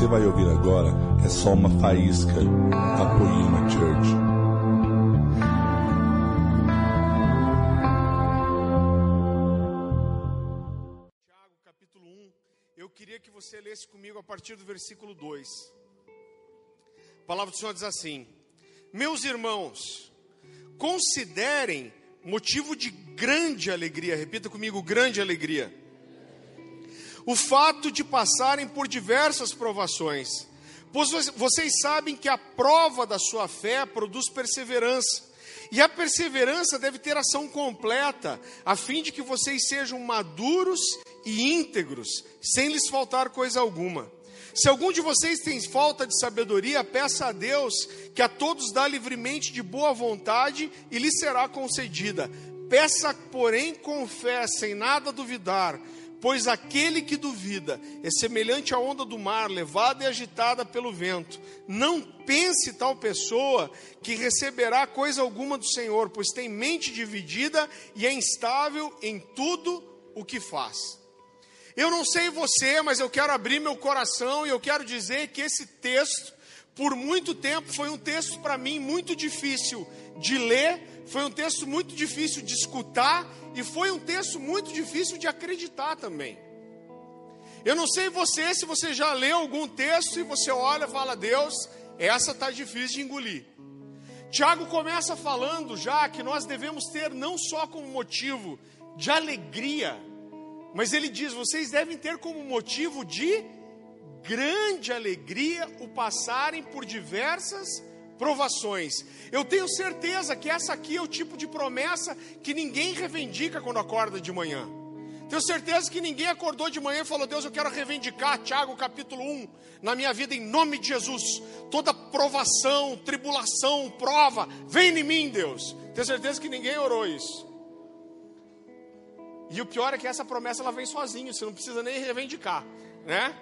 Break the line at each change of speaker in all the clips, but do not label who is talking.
você vai ouvir agora é só uma faísca da Poema Church.
Tiago, capítulo 1. Eu queria que você lesse comigo a partir do versículo 2. A palavra do Senhor diz assim: Meus irmãos, considerem motivo de grande alegria, repita comigo, grande alegria o fato de passarem por diversas provações, pois vocês sabem que a prova da sua fé produz perseverança. E a perseverança deve ter ação completa, a fim de que vocês sejam maduros e íntegros, sem lhes faltar coisa alguma. Se algum de vocês tem falta de sabedoria, peça a Deus, que a todos dá livremente de boa vontade e lhe será concedida. Peça, porém, com fé, sem nada duvidar, Pois aquele que duvida é semelhante à onda do mar, levada e agitada pelo vento. Não pense tal pessoa que receberá coisa alguma do Senhor, pois tem mente dividida e é instável em tudo o que faz. Eu não sei você, mas eu quero abrir meu coração e eu quero dizer que esse texto, por muito tempo, foi um texto para mim muito difícil de ler, foi um texto muito difícil de escutar e foi um texto muito difícil de acreditar também. Eu não sei você, se você já leu algum texto e você olha e fala, Deus, essa está difícil de engolir. Tiago começa falando já que nós devemos ter não só como motivo de alegria, mas ele diz: vocês devem ter como motivo de grande alegria o passarem por diversas provações. Eu tenho certeza que essa aqui é o tipo de promessa que ninguém reivindica quando acorda de manhã. Tenho certeza que ninguém acordou de manhã e falou: Deus, eu quero reivindicar Tiago capítulo 1 na minha vida em nome de Jesus. Toda provação, tribulação, prova, vem em mim, Deus. Tenho certeza que ninguém orou isso. E o pior é que essa promessa ela vem sozinha, você não precisa nem reivindicar, né?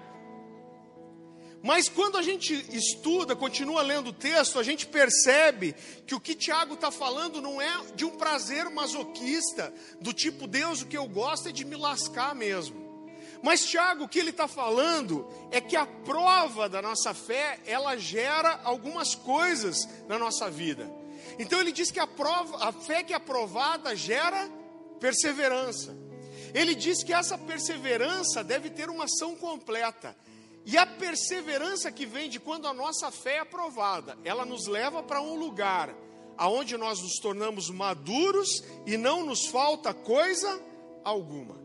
Mas quando a gente estuda, continua lendo o texto, a gente percebe que o que Tiago está falando não é de um prazer masoquista, do tipo, Deus, o que eu gosto é de me lascar mesmo. Mas Tiago, o que ele está falando é que a prova da nossa fé, ela gera algumas coisas na nossa vida. Então ele diz que a, prova, a fé que é aprovada gera perseverança. Ele diz que essa perseverança deve ter uma ação completa. E a perseverança que vem de quando a nossa fé é aprovada, ela nos leva para um lugar aonde nós nos tornamos maduros e não nos falta coisa alguma.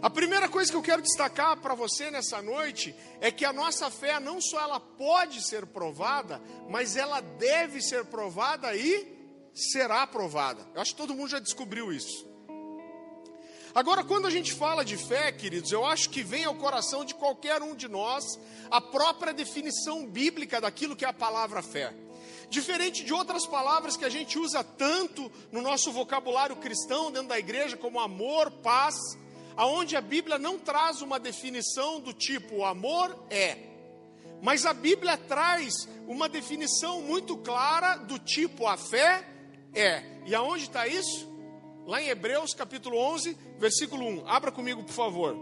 A primeira coisa que eu quero destacar para você nessa noite é que a nossa fé não só ela pode ser provada, mas ela deve ser provada e será provada. Eu acho que todo mundo já descobriu isso. Agora, quando a gente fala de fé, queridos, eu acho que vem ao coração de qualquer um de nós a própria definição bíblica daquilo que é a palavra fé. Diferente de outras palavras que a gente usa tanto no nosso vocabulário cristão dentro da igreja, como amor, paz, aonde a Bíblia não traz uma definição do tipo amor é. Mas a Bíblia traz uma definição muito clara do tipo a fé é. E aonde está isso? Lá em Hebreus capítulo 11, versículo 1. Abra comigo, por favor.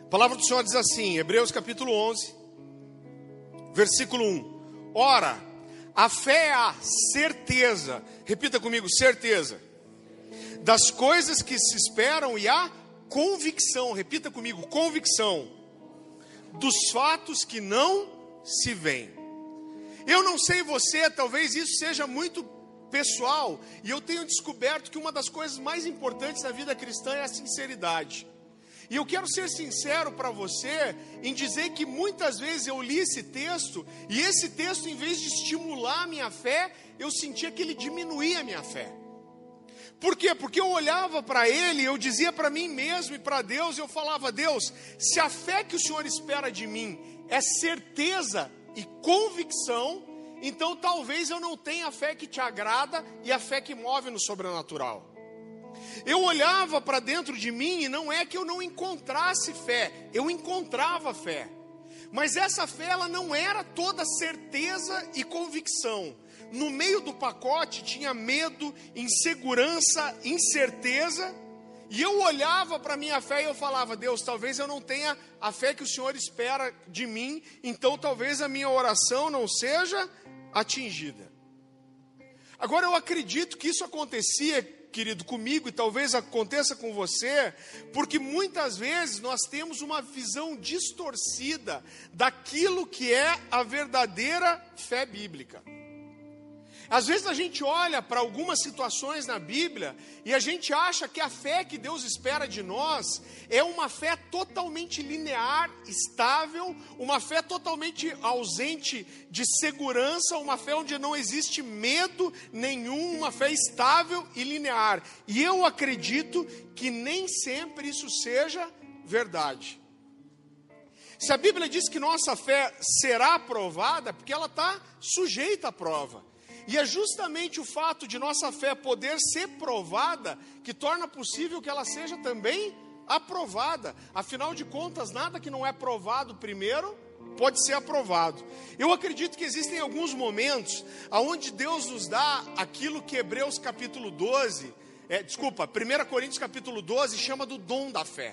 A palavra do Senhor diz assim, Hebreus capítulo 11, versículo 1. Ora, a fé é a certeza, repita comigo, certeza, das coisas que se esperam e a convicção, repita comigo, convicção dos fatos que não se veem. Eu não sei você, talvez isso seja muito pessoal, e eu tenho descoberto que uma das coisas mais importantes na vida cristã é a sinceridade. E eu quero ser sincero para você em dizer que muitas vezes eu li esse texto, e esse texto, em vez de estimular a minha fé, eu sentia que ele diminuía a minha fé. Por quê? Porque eu olhava para ele, eu dizia para mim mesmo e para Deus, eu falava: Deus, se a fé que o Senhor espera de mim é certeza e convicção, então talvez eu não tenha a fé que te agrada e a fé que move no sobrenatural. Eu olhava para dentro de mim e não é que eu não encontrasse fé, eu encontrava fé. Mas essa fé ela não era toda certeza e convicção. No meio do pacote tinha medo, insegurança, incerteza. E eu olhava para a minha fé e eu falava: Deus, talvez eu não tenha a fé que o Senhor espera de mim, então talvez a minha oração não seja atingida. Agora eu acredito que isso acontecia, querido, comigo e talvez aconteça com você, porque muitas vezes nós temos uma visão distorcida daquilo que é a verdadeira fé bíblica. Às vezes a gente olha para algumas situações na Bíblia e a gente acha que a fé que Deus espera de nós é uma fé totalmente linear, estável, uma fé totalmente ausente de segurança, uma fé onde não existe medo nenhum, uma fé estável e linear. E eu acredito que nem sempre isso seja verdade. Se a Bíblia diz que nossa fé será aprovada, porque ela está sujeita à prova. E é justamente o fato de nossa fé poder ser provada que torna possível que ela seja também aprovada. Afinal de contas, nada que não é provado primeiro pode ser aprovado. Eu acredito que existem alguns momentos aonde Deus nos dá aquilo que Hebreus capítulo 12, é, desculpa, 1 Coríntios capítulo 12 chama do dom da fé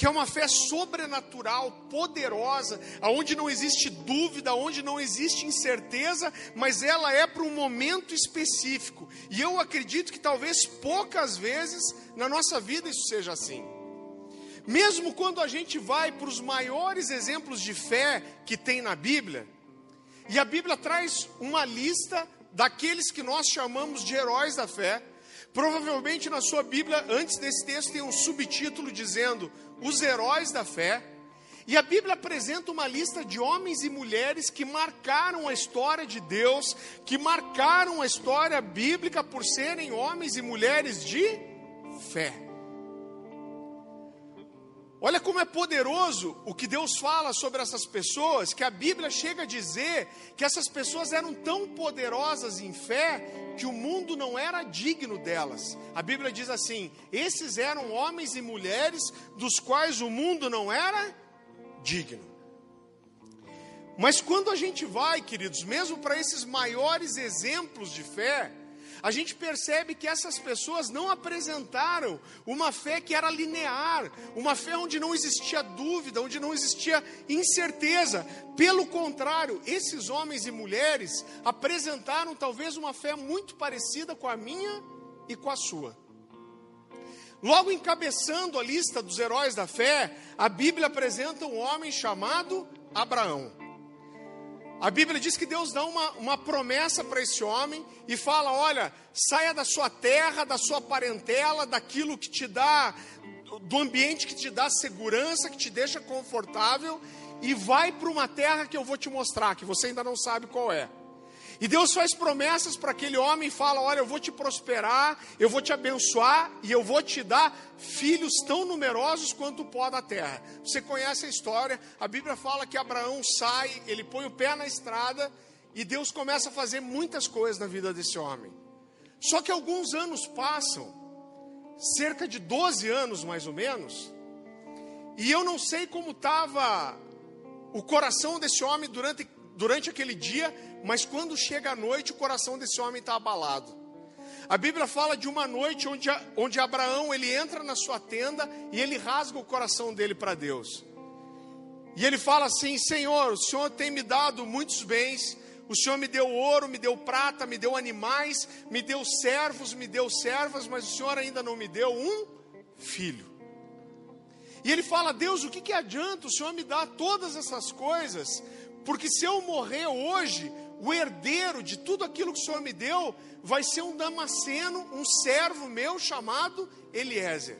que é uma fé sobrenatural, poderosa, aonde não existe dúvida, aonde não existe incerteza, mas ela é para um momento específico. E eu acredito que talvez poucas vezes na nossa vida isso seja assim. Mesmo quando a gente vai para os maiores exemplos de fé que tem na Bíblia, e a Bíblia traz uma lista daqueles que nós chamamos de heróis da fé, Provavelmente na sua Bíblia, antes desse texto, tem um subtítulo dizendo Os Heróis da Fé. E a Bíblia apresenta uma lista de homens e mulheres que marcaram a história de Deus, que marcaram a história bíblica por serem homens e mulheres de fé. Olha como é poderoso o que Deus fala sobre essas pessoas, que a Bíblia chega a dizer que essas pessoas eram tão poderosas em fé que o mundo não era digno delas. A Bíblia diz assim: esses eram homens e mulheres dos quais o mundo não era digno. Mas quando a gente vai, queridos, mesmo para esses maiores exemplos de fé, a gente percebe que essas pessoas não apresentaram uma fé que era linear, uma fé onde não existia dúvida, onde não existia incerteza. Pelo contrário, esses homens e mulheres apresentaram talvez uma fé muito parecida com a minha e com a sua. Logo encabeçando a lista dos heróis da fé, a Bíblia apresenta um homem chamado Abraão. A Bíblia diz que Deus dá uma, uma promessa para esse homem e fala: olha, saia da sua terra, da sua parentela, daquilo que te dá, do ambiente que te dá segurança, que te deixa confortável, e vai para uma terra que eu vou te mostrar, que você ainda não sabe qual é. E Deus faz promessas para aquele homem e fala: Olha, eu vou te prosperar, eu vou te abençoar e eu vou te dar filhos tão numerosos quanto o pó da terra. Você conhece a história, a Bíblia fala que Abraão sai, ele põe o pé na estrada e Deus começa a fazer muitas coisas na vida desse homem. Só que alguns anos passam, cerca de 12 anos mais ou menos, e eu não sei como estava o coração desse homem durante, durante aquele dia, mas quando chega a noite, o coração desse homem está abalado. A Bíblia fala de uma noite onde, onde Abraão ele entra na sua tenda e ele rasga o coração dele para Deus. E ele fala assim: Senhor, o Senhor tem me dado muitos bens, o Senhor me deu ouro, me deu prata, me deu animais, me deu servos, me deu servas, mas o Senhor ainda não me deu um filho. E ele fala: Deus, o que, que adianta o Senhor me dar todas essas coisas? Porque se eu morrer hoje, o herdeiro de tudo aquilo que o Senhor me deu vai ser um Damasceno, um servo meu chamado Eliezer.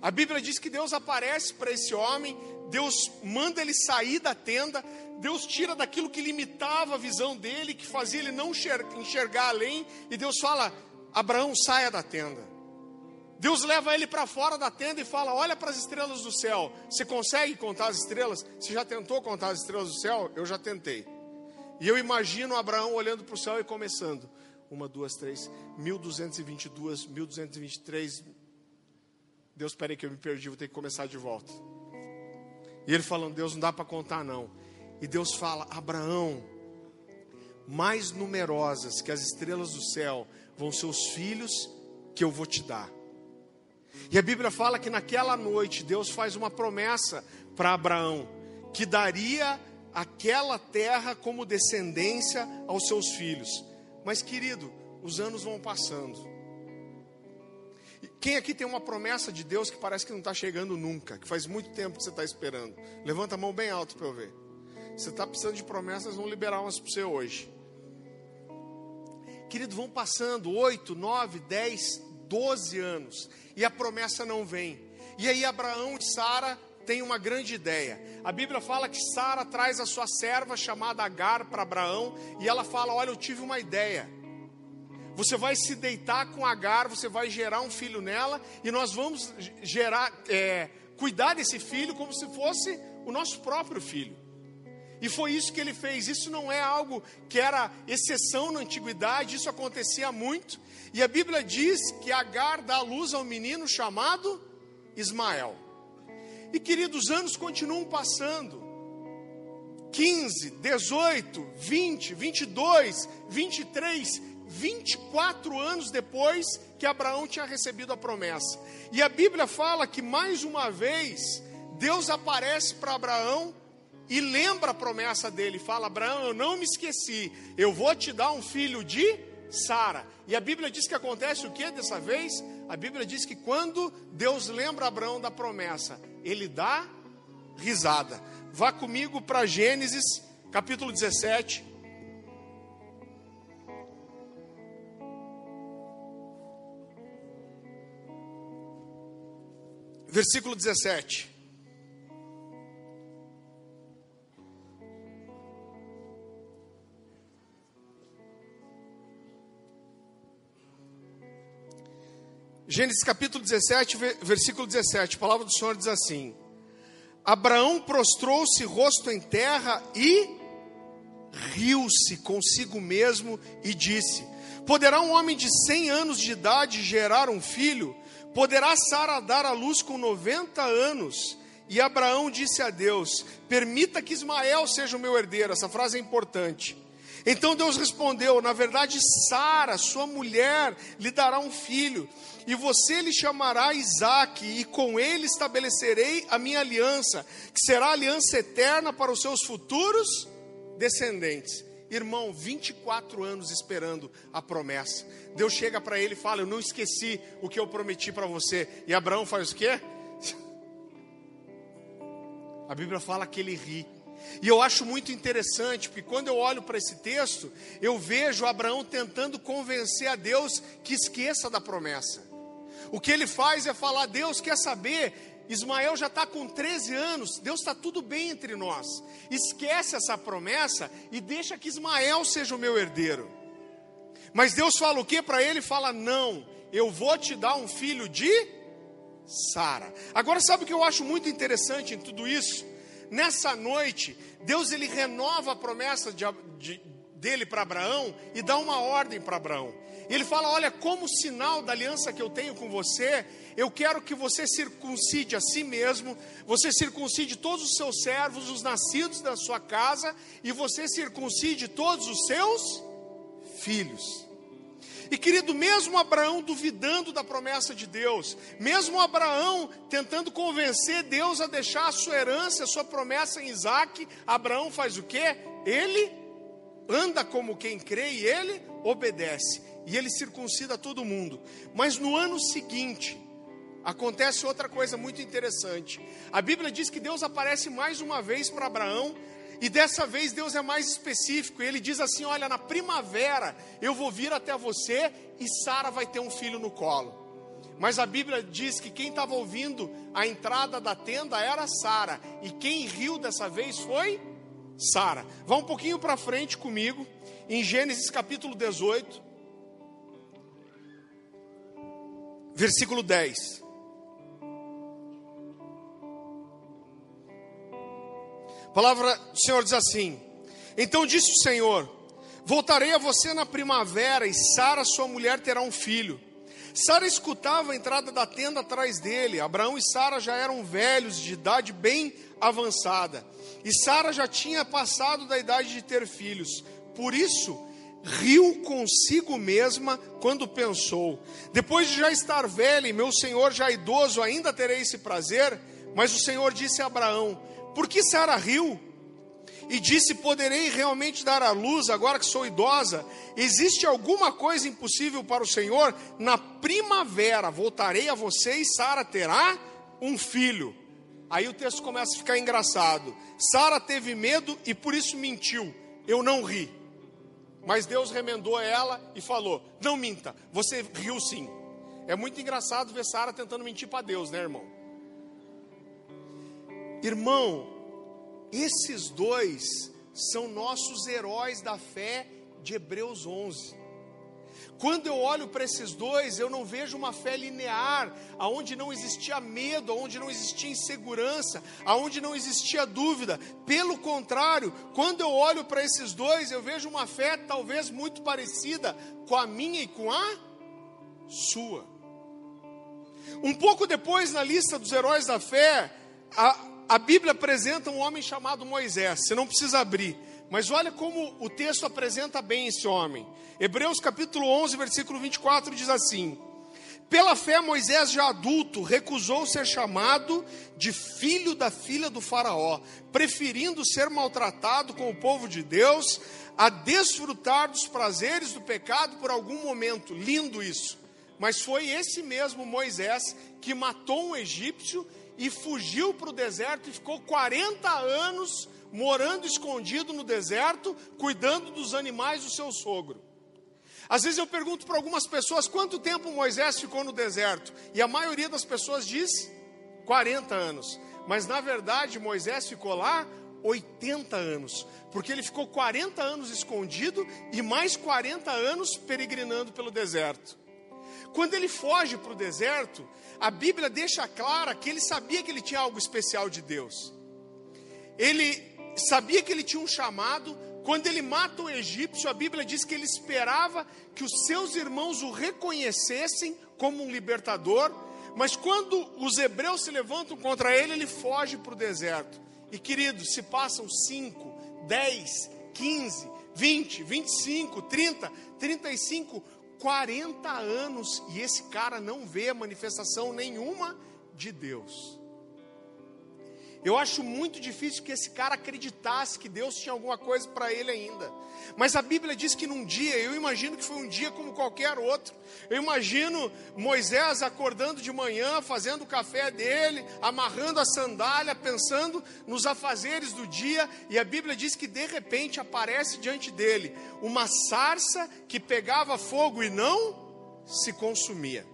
A Bíblia diz que Deus aparece para esse homem, Deus manda ele sair da tenda, Deus tira daquilo que limitava a visão dele, que fazia ele não enxergar além, e Deus fala: Abraão, saia da tenda. Deus leva ele para fora da tenda e fala: Olha para as estrelas do céu. Você consegue contar as estrelas? Você já tentou contar as estrelas do céu? Eu já tentei. E eu imagino Abraão olhando para o céu e começando. Uma, duas, três, 1222, 1223. Deus, peraí que eu me perdi, vou ter que começar de volta. E ele falando, Deus, não dá para contar não. E Deus fala, Abraão, mais numerosas que as estrelas do céu vão ser os filhos que eu vou te dar. E a Bíblia fala que naquela noite Deus faz uma promessa para Abraão, que daria aquela terra como descendência aos seus filhos. Mas, querido, os anos vão passando. Quem aqui tem uma promessa de Deus que parece que não está chegando nunca, que faz muito tempo que você está esperando? Levanta a mão bem alto para eu ver. Você está precisando de promessas, vão liberar umas para você hoje. Querido, vão passando 8, 9, 10, 12 anos e a promessa não vem. E aí Abraão e Sara têm uma grande ideia. A Bíblia fala que Sara traz a sua serva chamada Agar para Abraão e ela fala: Olha, eu tive uma ideia. Você vai se deitar com Agar, você vai gerar um filho nela e nós vamos gerar, é, cuidar desse filho como se fosse o nosso próprio filho. E foi isso que ele fez. Isso não é algo que era exceção na antiguidade, isso acontecia muito. E a Bíblia diz que Agar dá luz a um menino chamado Ismael. E queridos, anos continuam passando. 15, 18, 20, 22, 23, 24 anos depois que Abraão tinha recebido a promessa. E a Bíblia fala que mais uma vez Deus aparece para Abraão e lembra a promessa dele, fala: Abraão, eu não me esqueci, eu vou te dar um filho de Sara. E a Bíblia diz que acontece o que dessa vez? A Bíblia diz que quando Deus lembra Abraão da promessa, ele dá risada. Vá comigo para Gênesis, capítulo 17. Versículo 17. Gênesis capítulo 17, versículo 17, a palavra do Senhor diz assim: Abraão prostrou-se rosto em terra e riu-se consigo mesmo e disse: Poderá um homem de cem anos de idade gerar um filho? Poderá Sara dar à luz com 90 anos? E Abraão disse a Deus: Permita que Ismael seja o meu herdeiro. Essa frase é importante. Então Deus respondeu: Na verdade, Sara, sua mulher, lhe dará um filho, e você lhe chamará Isaque, e com ele estabelecerei a minha aliança, que será aliança eterna para os seus futuros descendentes. Irmão, 24 anos esperando a promessa. Deus chega para ele e fala: Eu não esqueci o que eu prometi para você. E Abraão faz o quê? A Bíblia fala que ele ri. E eu acho muito interessante, porque quando eu olho para esse texto, eu vejo Abraão tentando convencer a Deus que esqueça da promessa. O que ele faz é falar: Deus quer saber, Ismael já está com 13 anos, Deus está tudo bem entre nós. Esquece essa promessa e deixa que Ismael seja o meu herdeiro. Mas Deus fala o que para ele? Fala: Não, eu vou te dar um filho de Sara. Agora, sabe o que eu acho muito interessante em tudo isso? Nessa noite, Deus ele renova a promessa de, de, dele para Abraão e dá uma ordem para Abraão. Ele fala: Olha, como sinal da aliança que eu tenho com você, eu quero que você circuncide a si mesmo, você circuncide todos os seus servos, os nascidos da sua casa, e você circuncide todos os seus filhos. E querido, mesmo Abraão duvidando da promessa de Deus, mesmo Abraão tentando convencer Deus a deixar a sua herança, a sua promessa em Isaac, Abraão faz o que? Ele anda como quem crê e ele obedece. E ele circuncida todo mundo. Mas no ano seguinte, acontece outra coisa muito interessante. A Bíblia diz que Deus aparece mais uma vez para Abraão, e dessa vez Deus é mais específico. Ele diz assim: Olha, na primavera eu vou vir até você e Sara vai ter um filho no colo. Mas a Bíblia diz que quem estava ouvindo a entrada da tenda era Sara, e quem riu dessa vez foi Sara. Vá um pouquinho para frente comigo, em Gênesis capítulo 18, versículo 10. A palavra do Senhor diz assim: Então disse o Senhor: Voltarei a você na primavera, e Sara, sua mulher, terá um filho. Sara escutava a entrada da tenda atrás dele. Abraão e Sara já eram velhos, de idade bem avançada. E Sara já tinha passado da idade de ter filhos. Por isso, riu consigo mesma quando pensou: Depois de já estar velha e meu senhor já idoso, ainda terei esse prazer? Mas o Senhor disse a Abraão: Por que Sara riu? E disse: Poderei realmente dar à luz agora que sou idosa? Existe alguma coisa impossível para o Senhor? Na primavera voltarei a você e Sara terá um filho. Aí o texto começa a ficar engraçado. Sara teve medo e por isso mentiu. Eu não ri. Mas Deus remendou ela e falou: Não minta, você riu sim. É muito engraçado ver Sara tentando mentir para Deus, né, irmão? Irmão, esses dois são nossos heróis da fé de Hebreus 11. Quando eu olho para esses dois, eu não vejo uma fé linear, aonde não existia medo, aonde não existia insegurança, aonde não existia dúvida. Pelo contrário, quando eu olho para esses dois, eu vejo uma fé talvez muito parecida com a minha e com a sua. Um pouco depois, na lista dos heróis da fé, a, a Bíblia apresenta um homem chamado Moisés. Você não precisa abrir. Mas olha como o texto apresenta bem esse homem. Hebreus capítulo 11, versículo 24 diz assim: Pela fé, Moisés, já adulto, recusou ser chamado de filho da filha do Faraó, preferindo ser maltratado com o povo de Deus, a desfrutar dos prazeres do pecado por algum momento. Lindo isso. Mas foi esse mesmo Moisés que matou um egípcio e fugiu para o deserto e ficou 40 anos morando escondido no deserto, cuidando dos animais do seu sogro. Às vezes eu pergunto para algumas pessoas quanto tempo Moisés ficou no deserto, e a maioria das pessoas diz 40 anos. Mas na verdade Moisés ficou lá 80 anos, porque ele ficou 40 anos escondido e mais 40 anos peregrinando pelo deserto. Quando ele foge para o deserto, a Bíblia deixa clara que ele sabia que ele tinha algo especial de Deus. Ele sabia que ele tinha um chamado. Quando ele mata o egípcio, a Bíblia diz que ele esperava que os seus irmãos o reconhecessem como um libertador. Mas quando os hebreus se levantam contra ele, ele foge para o deserto. E queridos, se passam 5, 10, 15, 20, 25, 30, 35, 40 anos e esse cara não vê manifestação nenhuma de Deus. Eu acho muito difícil que esse cara acreditasse que Deus tinha alguma coisa para ele ainda. Mas a Bíblia diz que num dia, eu imagino que foi um dia como qualquer outro. Eu imagino Moisés acordando de manhã, fazendo o café dele, amarrando a sandália, pensando nos afazeres do dia, e a Bíblia diz que de repente aparece diante dele uma sarça que pegava fogo e não se consumia.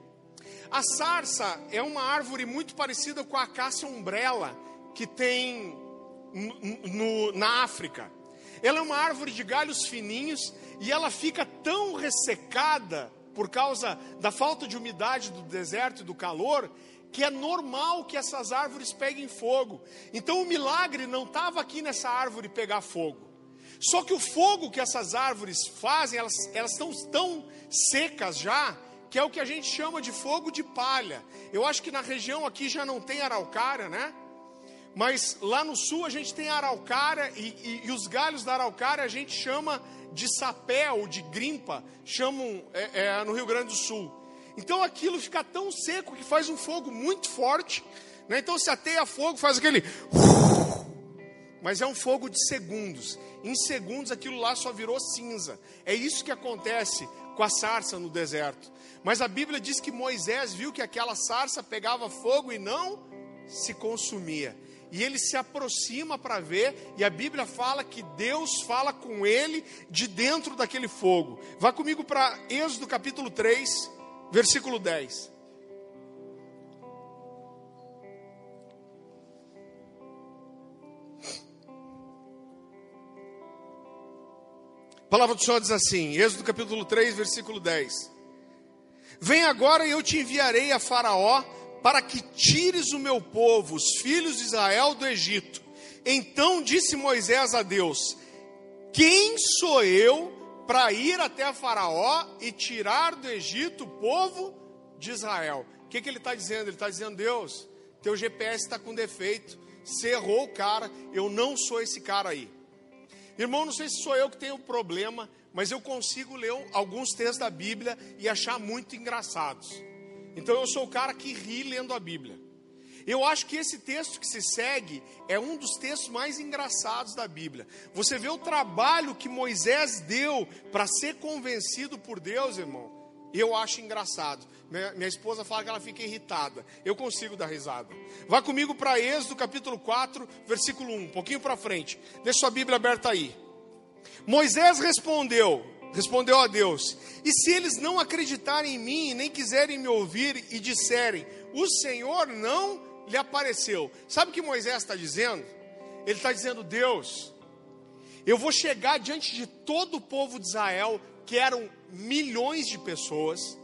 A sarça é uma árvore muito parecida com a acácia umbrella que tem no, na África. Ela é uma árvore de galhos fininhos e ela fica tão ressecada por causa da falta de umidade do deserto e do calor, que é normal que essas árvores peguem fogo. Então o milagre não estava aqui nessa árvore pegar fogo. Só que o fogo que essas árvores fazem, elas, elas estão tão secas já, que é o que a gente chama de fogo de palha. Eu acho que na região aqui já não tem araucária, né? Mas lá no sul a gente tem araucária e, e, e, os galhos da araucária a gente chama de sapé ou de grimpa, chamam é, é, no Rio Grande do Sul. Então aquilo fica tão seco que faz um fogo muito forte. Né? Então se ateia fogo, faz aquele. Mas é um fogo de segundos. Em segundos aquilo lá só virou cinza. É isso que acontece com a sarça no deserto. Mas a Bíblia diz que Moisés viu que aquela sarça pegava fogo e não se consumia e ele se aproxima para ver, e a Bíblia fala que Deus fala com ele de dentro daquele fogo. Vá comigo para Êxodo capítulo 3, versículo 10. A palavra do Senhor diz assim, Êxodo capítulo 3, versículo 10. Vem agora e eu te enviarei a Faraó para que tires o meu povo, os filhos de Israel, do Egito. Então disse Moisés a Deus: Quem sou eu para ir até Faraó e tirar do Egito o povo de Israel? O que, que ele está dizendo? Ele está dizendo: Deus, teu GPS está com defeito, você errou o cara, eu não sou esse cara aí. Irmão, não sei se sou eu que tenho problema, mas eu consigo ler alguns textos da Bíblia e achar muito engraçados. Então eu sou o cara que ri lendo a Bíblia. Eu acho que esse texto que se segue é um dos textos mais engraçados da Bíblia. Você vê o trabalho que Moisés deu para ser convencido por Deus, irmão. Eu acho engraçado. Minha, esposa fala que ela fica irritada. Eu consigo dar risada. Vá comigo para Êxodo capítulo 4, versículo 1, um pouquinho para frente. Deixa sua Bíblia aberta aí. Moisés respondeu, respondeu a Deus: E se eles não acreditarem em mim, nem quiserem me ouvir e disserem: O Senhor não lhe apareceu. Sabe o que Moisés está dizendo? Ele está dizendo: Deus, eu vou chegar diante de todo o povo de Israel, que eram milhões de pessoas.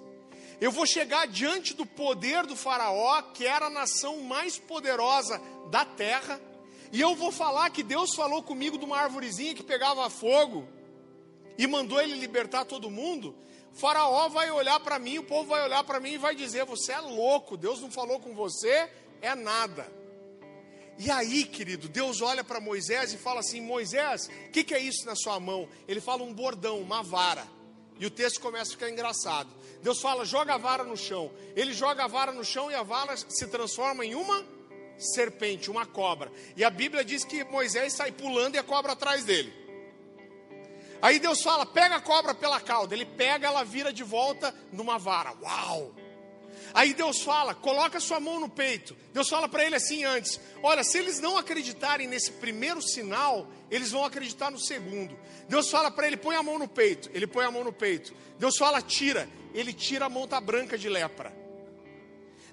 Eu vou chegar diante do poder do Faraó, que era a nação mais poderosa da terra. E eu vou falar que Deus falou comigo de uma árvorezinha que pegava fogo e mandou ele libertar todo mundo. Faraó vai olhar para mim, o povo vai olhar para mim e vai dizer: Você é louco, Deus não falou com você, é nada. E aí, querido, Deus olha para Moisés e fala assim: Moisés, o que, que é isso na sua mão? Ele fala um bordão, uma vara. E o texto começa a ficar engraçado. Deus fala: joga a vara no chão. Ele joga a vara no chão e a vara se transforma em uma serpente, uma cobra. E a Bíblia diz que Moisés sai pulando e a cobra atrás dele. Aí Deus fala: pega a cobra pela cauda. Ele pega, ela vira de volta numa vara. Uau! Aí Deus fala, coloca sua mão no peito. Deus fala para ele assim antes: Olha, se eles não acreditarem nesse primeiro sinal, eles vão acreditar no segundo. Deus fala para ele: põe a mão no peito. Ele põe a mão no peito. Deus fala: tira. Ele tira a mão branca de lepra.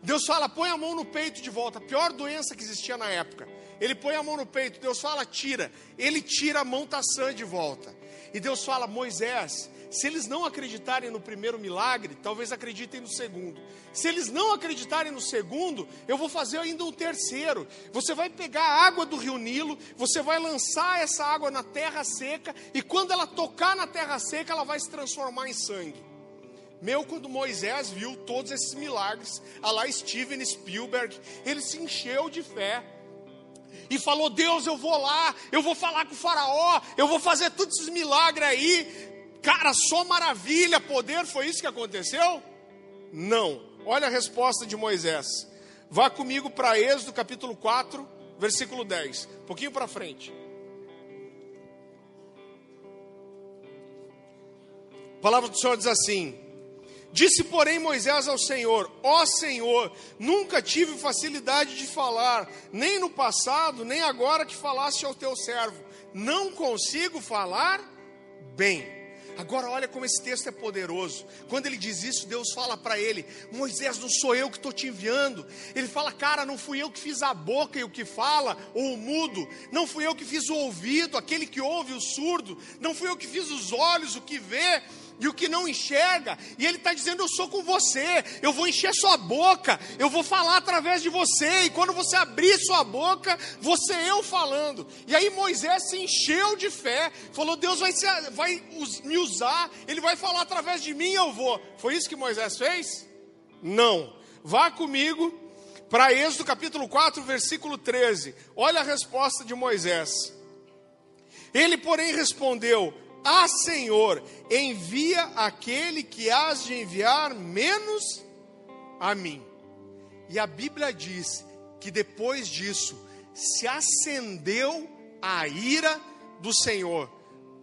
Deus fala: põe a mão no peito de volta. A pior doença que existia na época. Ele põe a mão no peito. Deus fala: tira. Ele tira a mão sã de volta. E Deus fala: Moisés, se eles não acreditarem no primeiro milagre, talvez acreditem no segundo. Se eles não acreditarem no segundo, eu vou fazer ainda um terceiro. Você vai pegar a água do rio Nilo, você vai lançar essa água na terra seca, e quando ela tocar na terra seca, ela vai se transformar em sangue. Meu, quando Moisés viu todos esses milagres, a lá Steven Spielberg, ele se encheu de fé e falou: Deus, eu vou lá, eu vou falar com o Faraó, eu vou fazer todos esses milagres aí. Cara, só maravilha, poder, foi isso que aconteceu? Não. Olha a resposta de Moisés. Vá comigo para Êxodo capítulo 4, versículo 10. Um pouquinho para frente. A palavra do Senhor diz assim: Disse, porém, Moisés ao Senhor: Ó Senhor, nunca tive facilidade de falar, nem no passado, nem agora que falaste ao teu servo. Não consigo falar bem. Agora, olha como esse texto é poderoso. Quando ele diz isso, Deus fala para ele: Moisés, não sou eu que estou te enviando. Ele fala: Cara, não fui eu que fiz a boca e o que fala, ou o mudo. Não fui eu que fiz o ouvido, aquele que ouve, o surdo. Não fui eu que fiz os olhos, o que vê e o que não enxerga, e ele está dizendo: Eu sou com você, eu vou encher sua boca, eu vou falar através de você, e quando você abrir sua boca, você eu falando. E aí Moisés se encheu de fé, falou: Deus vai, ser, vai me usar, ele vai falar através de mim, eu vou. Foi isso que Moisés fez? Não. Vá comigo para Êxodo capítulo 4, versículo 13. Olha a resposta de Moisés. Ele, porém, respondeu: ah, Senhor, envia aquele que has de enviar menos a mim. E a Bíblia diz que depois disso se acendeu a ira do Senhor.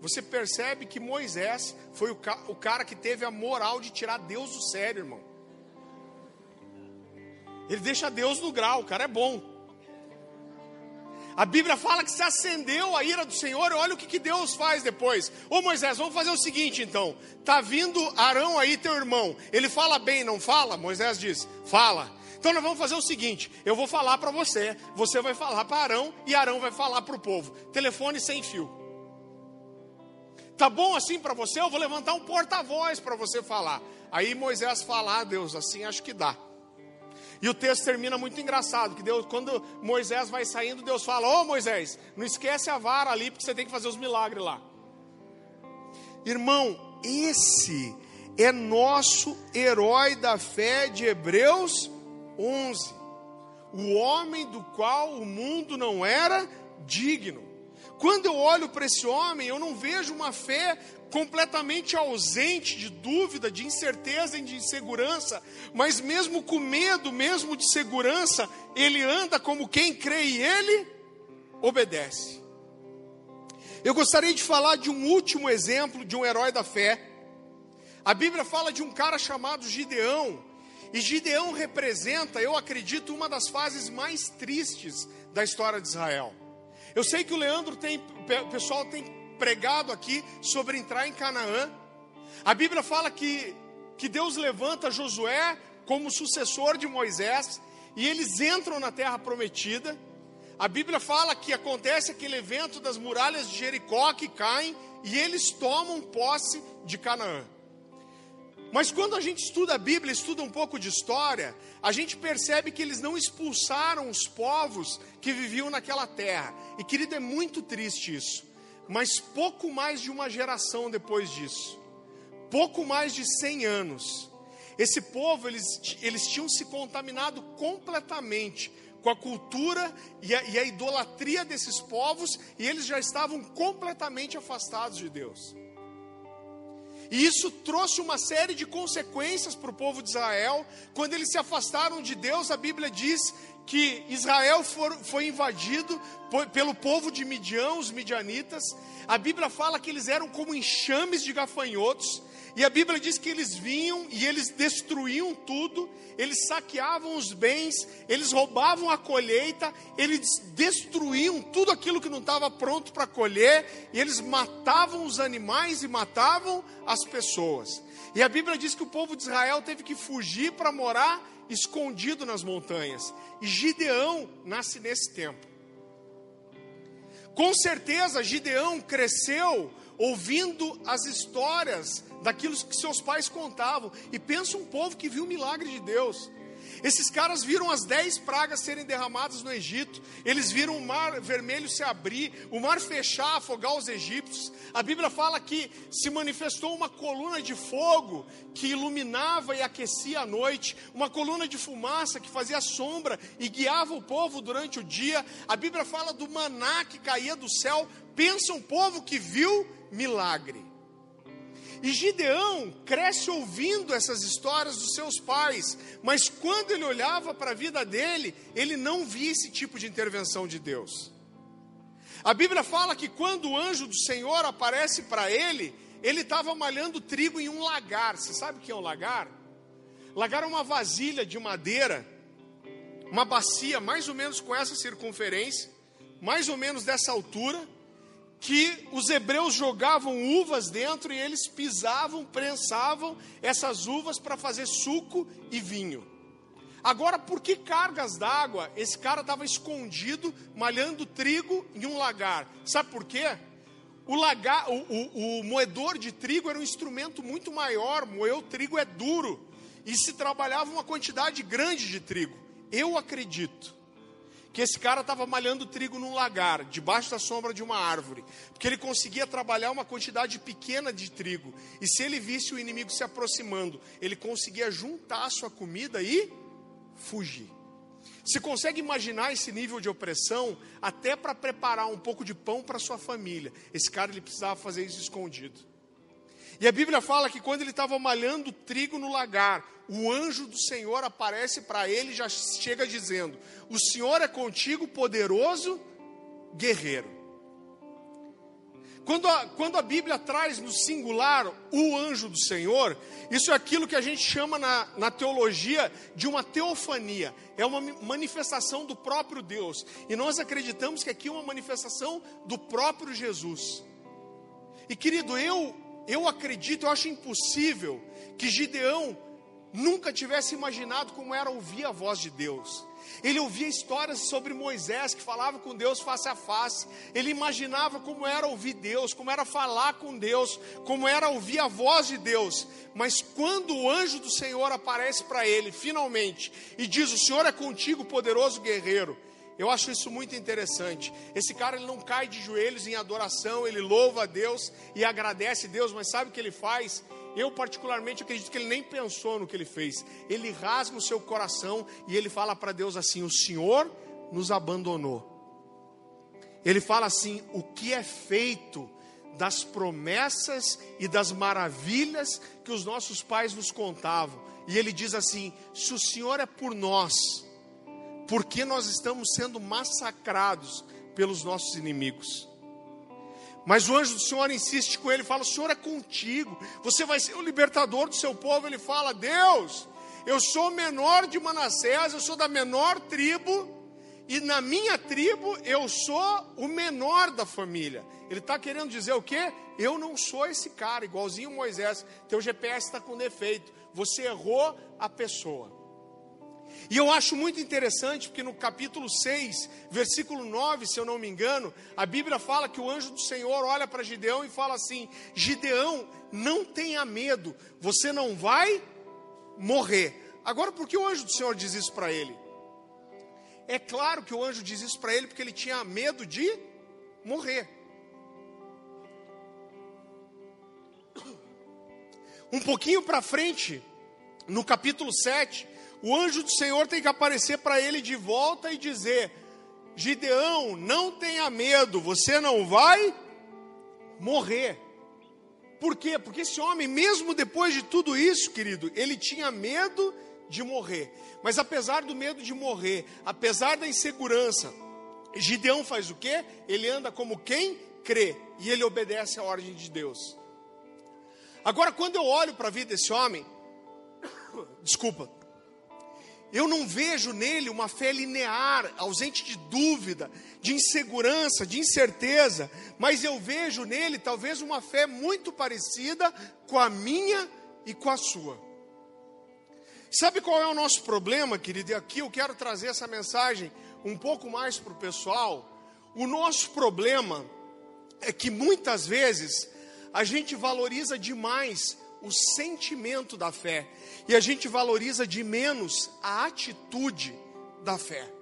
Você percebe que Moisés foi o, ca o cara que teve a moral de tirar Deus do sério, irmão. Ele deixa Deus no grau, o cara é bom. A Bíblia fala que se acendeu a ira do Senhor, olha o que, que Deus faz depois. Ô Moisés, vamos fazer o seguinte então. Tá vindo Arão aí, teu irmão. Ele fala bem, não fala? Moisés diz: fala. Então nós vamos fazer o seguinte: eu vou falar para você, você vai falar para Arão e Arão vai falar para o povo. Telefone sem fio. Tá bom assim para você? Eu vou levantar um porta-voz para você falar. Aí Moisés fala: ah, Deus, assim acho que dá. E o texto termina muito engraçado, que Deus, quando Moisés vai saindo, Deus fala: "Ô oh, Moisés, não esquece a vara ali, porque você tem que fazer os milagres lá". Irmão, esse é nosso herói da fé de Hebreus 11. O homem do qual o mundo não era digno. Quando eu olho para esse homem, eu não vejo uma fé completamente ausente de dúvida, de incerteza e de insegurança, mas mesmo com medo, mesmo de segurança, ele anda como quem crê e ele obedece. Eu gostaria de falar de um último exemplo de um herói da fé. A Bíblia fala de um cara chamado Gideão, e Gideão representa, eu acredito, uma das fases mais tristes da história de Israel. Eu sei que o Leandro tem, o pessoal tem pregado aqui sobre entrar em Canaã. A Bíblia fala que, que Deus levanta Josué como sucessor de Moisés e eles entram na terra prometida. A Bíblia fala que acontece aquele evento das muralhas de Jericó que caem e eles tomam posse de Canaã. Mas quando a gente estuda a Bíblia, estuda um pouco de história, a gente percebe que eles não expulsaram os povos que viviam naquela terra. E querido, é muito triste isso. Mas pouco mais de uma geração depois disso, pouco mais de 100 anos, esse povo, eles, eles tinham se contaminado completamente com a cultura e a, e a idolatria desses povos, e eles já estavam completamente afastados de Deus. E isso trouxe uma série de consequências para o povo de Israel. Quando eles se afastaram de Deus, a Bíblia diz que Israel for, foi invadido pelo povo de Midian, os midianitas. A Bíblia fala que eles eram como enxames de gafanhotos. E a Bíblia diz que eles vinham e eles destruíam tudo, eles saqueavam os bens, eles roubavam a colheita, eles destruíam tudo aquilo que não estava pronto para colher, e eles matavam os animais e matavam as pessoas. E a Bíblia diz que o povo de Israel teve que fugir para morar escondido nas montanhas. E Gideão nasce nesse tempo. Com certeza, Gideão cresceu ouvindo as histórias daquilo que seus pais contavam. E pensa um povo que viu o milagre de Deus. Esses caras viram as dez pragas serem derramadas no Egito, eles viram o mar vermelho se abrir, o mar fechar, afogar os egípcios. A Bíblia fala que se manifestou uma coluna de fogo que iluminava e aquecia a noite, uma coluna de fumaça que fazia sombra e guiava o povo durante o dia. A Bíblia fala do maná que caía do céu. Pensa um povo que viu milagre. E Gideão cresce ouvindo essas histórias dos seus pais, mas quando ele olhava para a vida dele, ele não via esse tipo de intervenção de Deus. A Bíblia fala que quando o anjo do Senhor aparece para ele, ele estava malhando trigo em um lagar. Você sabe o que é um lagar? Lagar é uma vasilha de madeira, uma bacia mais ou menos com essa circunferência, mais ou menos dessa altura que os hebreus jogavam uvas dentro e eles pisavam, prensavam essas uvas para fazer suco e vinho. Agora, por que cargas d'água? Esse cara estava escondido, malhando trigo em um lagar. Sabe por quê? O, lagar, o, o, o moedor de trigo era um instrumento muito maior, moer o trigo é duro, e se trabalhava uma quantidade grande de trigo. Eu acredito que esse cara estava malhando trigo num lagar, debaixo da sombra de uma árvore, porque ele conseguia trabalhar uma quantidade pequena de trigo, e se ele visse o inimigo se aproximando, ele conseguia juntar a sua comida e fugir. Se consegue imaginar esse nível de opressão, até para preparar um pouco de pão para sua família, esse cara ele precisava fazer isso escondido. E a Bíblia fala que quando ele estava malhando trigo no lagar, o anjo do Senhor aparece para ele e já chega dizendo: O Senhor é contigo, poderoso guerreiro. Quando a, quando a Bíblia traz no singular o anjo do Senhor, isso é aquilo que a gente chama na, na teologia de uma teofania, é uma manifestação do próprio Deus, e nós acreditamos que aqui é uma manifestação do próprio Jesus. E querido, eu eu acredito, eu acho impossível que Gideão nunca tivesse imaginado como era ouvir a voz de Deus. Ele ouvia histórias sobre Moisés que falava com Deus face a face. Ele imaginava como era ouvir Deus, como era falar com Deus, como era ouvir a voz de Deus. Mas quando o anjo do Senhor aparece para ele, finalmente, e diz: O Senhor é contigo, poderoso guerreiro. Eu acho isso muito interessante. Esse cara ele não cai de joelhos em adoração, ele louva a Deus e agradece a Deus, mas sabe o que ele faz? Eu, particularmente, acredito que ele nem pensou no que ele fez. Ele rasga o seu coração e ele fala para Deus assim: O Senhor nos abandonou. ele fala assim: o que é feito das promessas e das maravilhas que os nossos pais nos contavam. E ele diz assim: se o Senhor é por nós, por que nós estamos sendo massacrados pelos nossos inimigos? Mas o anjo do Senhor insiste com ele, fala: O Senhor é contigo, você vai ser o libertador do seu povo. Ele fala: Deus, eu sou o menor de Manassés, eu sou da menor tribo, e na minha tribo eu sou o menor da família. Ele está querendo dizer o quê? Eu não sou esse cara, igualzinho Moisés. Teu GPS está com defeito. Você errou a pessoa. E eu acho muito interessante, porque no capítulo 6, versículo 9, se eu não me engano, a Bíblia fala que o anjo do Senhor olha para Gideão e fala assim: Gideão, não tenha medo, você não vai morrer. Agora, por que o anjo do Senhor diz isso para ele? É claro que o anjo diz isso para ele porque ele tinha medo de morrer. Um pouquinho para frente, no capítulo 7, o anjo do Senhor tem que aparecer para ele de volta e dizer: Gideão, não tenha medo, você não vai morrer. Por quê? Porque esse homem, mesmo depois de tudo isso, querido, ele tinha medo de morrer. Mas apesar do medo de morrer, apesar da insegurança, Gideão faz o quê? Ele anda como quem crê e ele obedece à ordem de Deus. Agora, quando eu olho para a vida desse homem, desculpa, eu não vejo nele uma fé linear, ausente de dúvida, de insegurança, de incerteza, mas eu vejo nele talvez uma fé muito parecida com a minha e com a sua. Sabe qual é o nosso problema, querido? E aqui eu quero trazer essa mensagem um pouco mais para o pessoal. O nosso problema é que muitas vezes a gente valoriza demais o sentimento da fé e a gente valoriza de menos a atitude da fé.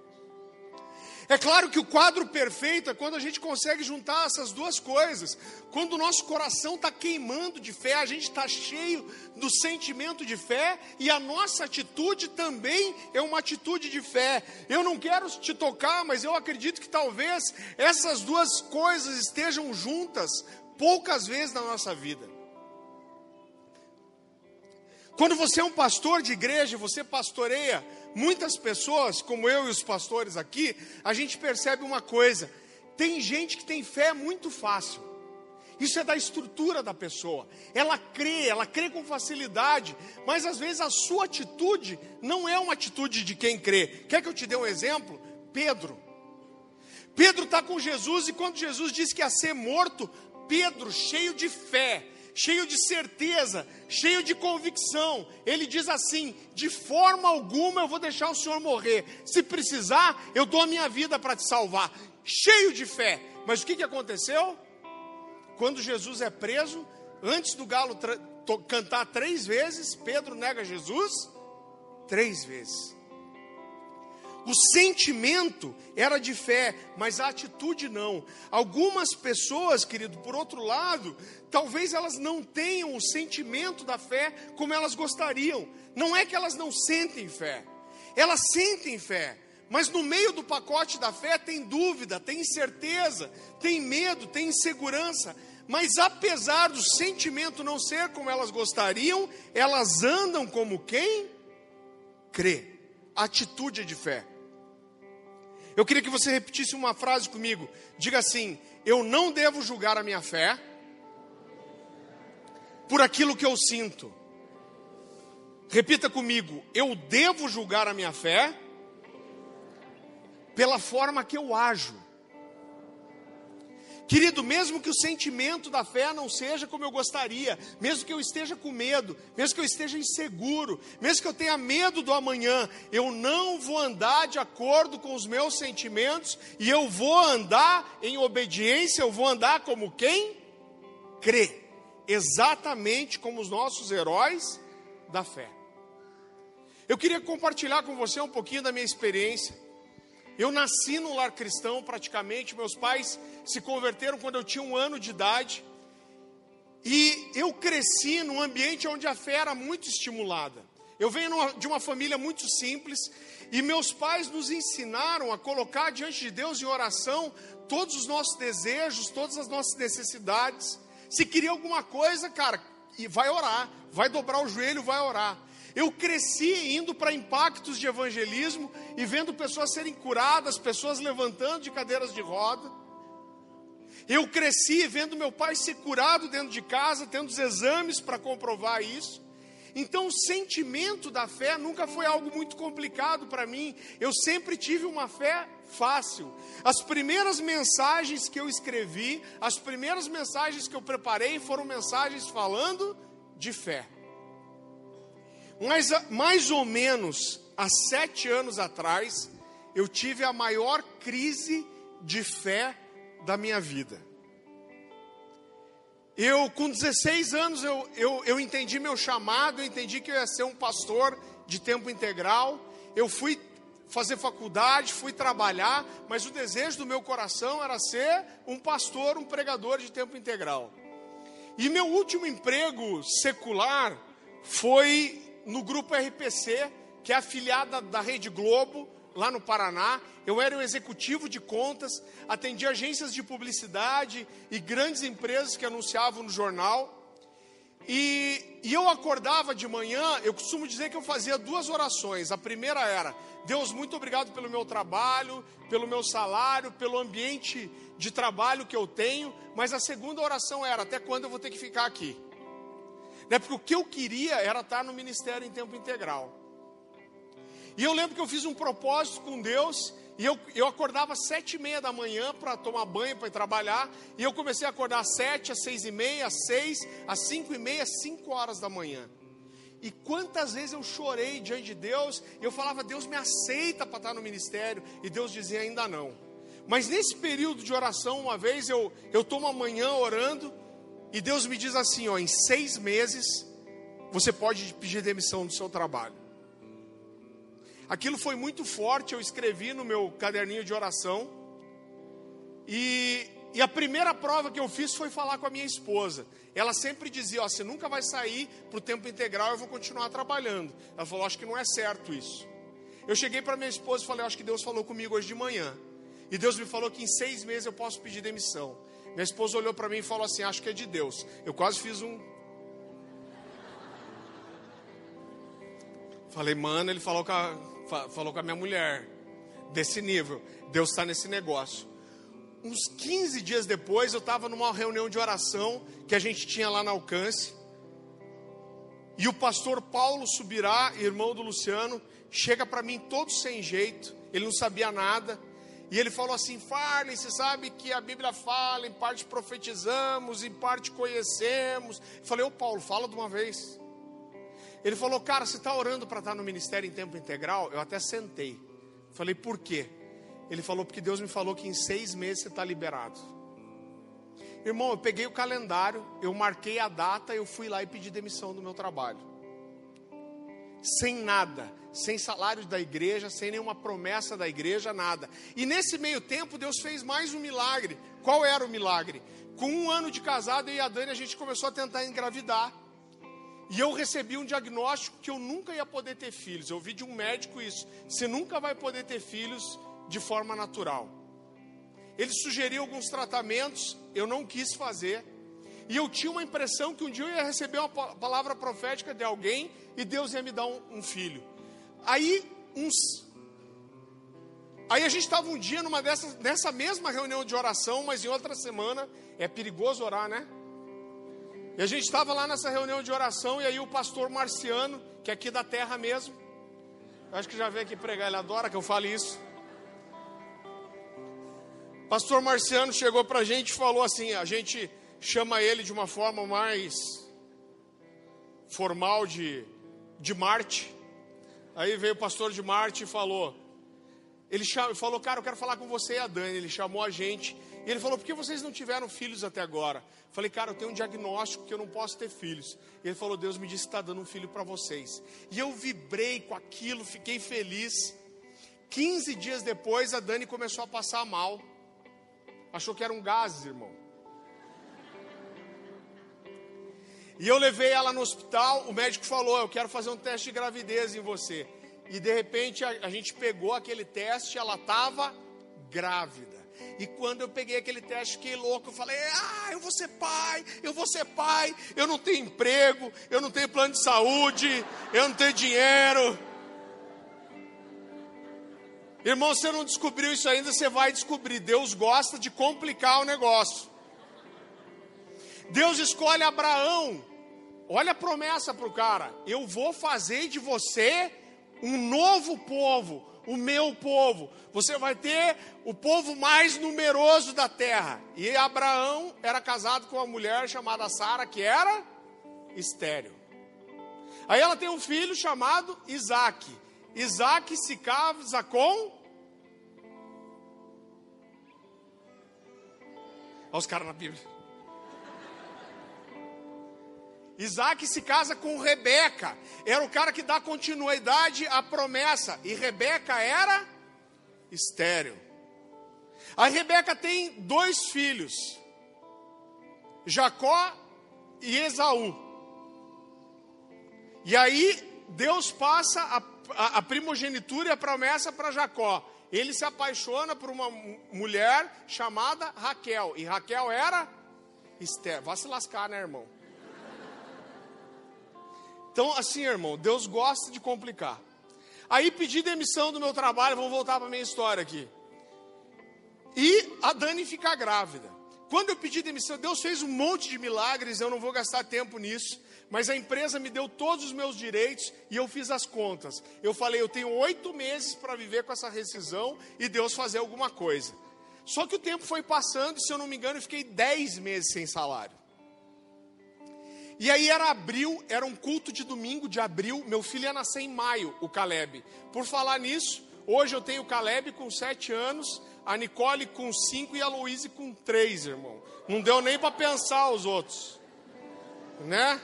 É claro que o quadro perfeito é quando a gente consegue juntar essas duas coisas. Quando o nosso coração está queimando de fé, a gente está cheio do sentimento de fé e a nossa atitude também é uma atitude de fé. Eu não quero te tocar, mas eu acredito que talvez essas duas coisas estejam juntas poucas vezes na nossa vida. Quando você é um pastor de igreja, você pastoreia muitas pessoas, como eu e os pastores aqui, a gente percebe uma coisa: tem gente que tem fé muito fácil. Isso é da estrutura da pessoa. Ela crê, ela crê com facilidade, mas às vezes a sua atitude não é uma atitude de quem crê. Quer que eu te dê um exemplo? Pedro. Pedro está com Jesus e quando Jesus disse que ia ser morto, Pedro, cheio de fé, cheio de certeza, cheio de convicção. Ele diz assim: de forma alguma eu vou deixar o Senhor morrer. Se precisar, eu dou a minha vida para te salvar. Cheio de fé. Mas o que, que aconteceu? Quando Jesus é preso, antes do galo cantar três vezes, Pedro nega Jesus três vezes. O sentimento era de fé, mas a atitude não. Algumas pessoas, querido, por outro lado, talvez elas não tenham o sentimento da fé como elas gostariam. Não é que elas não sentem fé, elas sentem fé, mas no meio do pacote da fé tem dúvida, tem incerteza, tem medo, tem insegurança. Mas apesar do sentimento não ser como elas gostariam, elas andam como quem crê. Atitude de fé. Eu queria que você repetisse uma frase comigo. Diga assim: Eu não devo julgar a minha fé por aquilo que eu sinto. Repita comigo: Eu devo julgar a minha fé pela forma que eu ajo. Querido, mesmo que o sentimento da fé não seja como eu gostaria, mesmo que eu esteja com medo, mesmo que eu esteja inseguro, mesmo que eu tenha medo do amanhã, eu não vou andar de acordo com os meus sentimentos e eu vou andar em obediência, eu vou andar como quem crê, exatamente como os nossos heróis da fé. Eu queria compartilhar com você um pouquinho da minha experiência. Eu nasci num lar cristão praticamente, meus pais se converteram quando eu tinha um ano de idade. E eu cresci num ambiente onde a fé era muito estimulada. Eu venho de uma família muito simples e meus pais nos ensinaram a colocar diante de Deus em oração todos os nossos desejos, todas as nossas necessidades. Se queria alguma coisa, cara, vai orar, vai dobrar o joelho, vai orar. Eu cresci indo para impactos de evangelismo e vendo pessoas serem curadas, pessoas levantando de cadeiras de roda. Eu cresci vendo meu pai ser curado dentro de casa, tendo os exames para comprovar isso. Então, o sentimento da fé nunca foi algo muito complicado para mim. Eu sempre tive uma fé fácil. As primeiras mensagens que eu escrevi, as primeiras mensagens que eu preparei foram mensagens falando de fé. Mas, mais ou menos há sete anos atrás, eu tive a maior crise de fé da minha vida. Eu, com 16 anos, eu, eu, eu entendi meu chamado, eu entendi que eu ia ser um pastor de tempo integral. Eu fui fazer faculdade, fui trabalhar, mas o desejo do meu coração era ser um pastor, um pregador de tempo integral. E meu último emprego secular foi no grupo RPC, que é afiliada da Rede Globo, lá no Paraná. Eu era o executivo de contas, atendia agências de publicidade e grandes empresas que anunciavam no jornal. E, e, eu acordava de manhã, eu costumo dizer que eu fazia duas orações. A primeira era: Deus, muito obrigado pelo meu trabalho, pelo meu salário, pelo ambiente de trabalho que eu tenho. Mas a segunda oração era: até quando eu vou ter que ficar aqui? Né? Porque o que eu queria era estar no ministério em tempo integral. E eu lembro que eu fiz um propósito com Deus e eu, eu acordava às sete e meia da manhã para tomar banho, para ir trabalhar. E eu comecei a acordar às sete, às seis e meia, às seis, às cinco e meia, cinco horas da manhã. E quantas vezes eu chorei diante de Deus, e eu falava, Deus me aceita para estar no ministério, e Deus dizia, ainda não. Mas nesse período de oração, uma vez eu eu estou uma manhã orando, e Deus me diz assim: ó, em seis meses você pode pedir demissão do seu trabalho. Aquilo foi muito forte, eu escrevi no meu caderninho de oração. E, e a primeira prova que eu fiz foi falar com a minha esposa. Ela sempre dizia: Ó, você nunca vai sair para o tempo integral, eu vou continuar trabalhando. Ela falou: Acho que não é certo isso. Eu cheguei para minha esposa e falei: Acho que Deus falou comigo hoje de manhã. E Deus me falou que em seis meses eu posso pedir demissão. Minha esposa olhou para mim e falou assim: Acho que é de Deus. Eu quase fiz um. Falei, mano, ele falou que a falou com a minha mulher, desse nível. Deus está nesse negócio. Uns 15 dias depois, eu estava numa reunião de oração que a gente tinha lá no alcance. E o pastor Paulo Subirá, irmão do Luciano, chega para mim todo sem jeito, ele não sabia nada. E ele falou assim: Farley, você sabe que a Bíblia fala, em parte profetizamos, em parte conhecemos. Eu falei: Ô Paulo, fala de uma vez. Ele falou, cara, você está orando para estar tá no ministério em tempo integral? Eu até sentei. Falei, por quê? Ele falou, porque Deus me falou que em seis meses você está liberado. Irmão, eu peguei o calendário, eu marquei a data, eu fui lá e pedi demissão do meu trabalho. Sem nada, sem salário da igreja, sem nenhuma promessa da igreja, nada. E nesse meio tempo, Deus fez mais um milagre. Qual era o milagre? Com um ano de casado, eu e a Dani, a gente começou a tentar engravidar. E eu recebi um diagnóstico que eu nunca ia poder ter filhos. Eu ouvi de um médico isso. Você nunca vai poder ter filhos de forma natural. Ele sugeriu alguns tratamentos, eu não quis fazer. E eu tinha uma impressão que um dia eu ia receber uma palavra profética de alguém e Deus ia me dar um, um filho. Aí, uns. Aí a gente estava um dia numa dessas, nessa mesma reunião de oração, mas em outra semana. É perigoso orar, né? E a gente estava lá nessa reunião de oração, e aí o pastor Marciano, que é aqui da terra mesmo, acho que já veio aqui pregar, ele adora que eu fale isso. Pastor Marciano chegou para a gente e falou assim: a gente chama ele de uma forma mais formal de, de Marte. Aí veio o pastor de Marte e falou: ele falou, cara, eu quero falar com você e a Dani. Ele chamou a gente e ele falou: Por que vocês não tiveram filhos até agora? Falei, cara, eu tenho um diagnóstico que eu não posso ter filhos. Ele falou: Deus me disse que está dando um filho para vocês. E eu vibrei com aquilo, fiquei feliz. 15 dias depois, a Dani começou a passar mal. Achou que era um gás, irmão. E eu levei ela no hospital, o médico falou: Eu quero fazer um teste de gravidez em você. E de repente a, a gente pegou aquele teste, ela estava grávida. E quando eu peguei aquele teste, fiquei louco. Eu falei: Ah, eu vou ser pai, eu vou ser pai. Eu não tenho emprego, eu não tenho plano de saúde, eu não tenho dinheiro. Irmão, você não descobriu isso ainda, você vai descobrir. Deus gosta de complicar o negócio. Deus escolhe Abraão. Olha a promessa para o cara: Eu vou fazer de você um novo povo, o meu povo. Você vai ter o povo mais numeroso da terra. E Abraão era casado com uma mulher chamada Sara, que era estéreo. Aí ela tem um filho chamado Isaac. Isaac se casa com. Olha os caras na Bíblia. Isaac se casa com Rebeca. Era o cara que dá continuidade à promessa. E Rebeca era estéreo. A Rebeca tem dois filhos: Jacó e Esaú. E aí Deus passa a, a, a primogenitura e a promessa para Jacó. Ele se apaixona por uma mulher chamada Raquel. E Raquel era Esther. Vá se lascar, né, irmão? Então, assim, irmão, Deus gosta de complicar. Aí pedi demissão do meu trabalho, vamos voltar para a minha história aqui. E a Dani ficar grávida. Quando eu pedi demissão, Deus fez um monte de milagres, eu não vou gastar tempo nisso, mas a empresa me deu todos os meus direitos e eu fiz as contas. Eu falei, eu tenho oito meses para viver com essa rescisão e Deus fazer alguma coisa. Só que o tempo foi passando, se eu não me engano, eu fiquei dez meses sem salário. E aí era abril, era um culto de domingo de abril. Meu filho ia nascer em maio, o Caleb. Por falar nisso, hoje eu tenho o Caleb com sete anos, a Nicole com cinco e a Louise com três, irmão. Não deu nem para pensar os outros, né?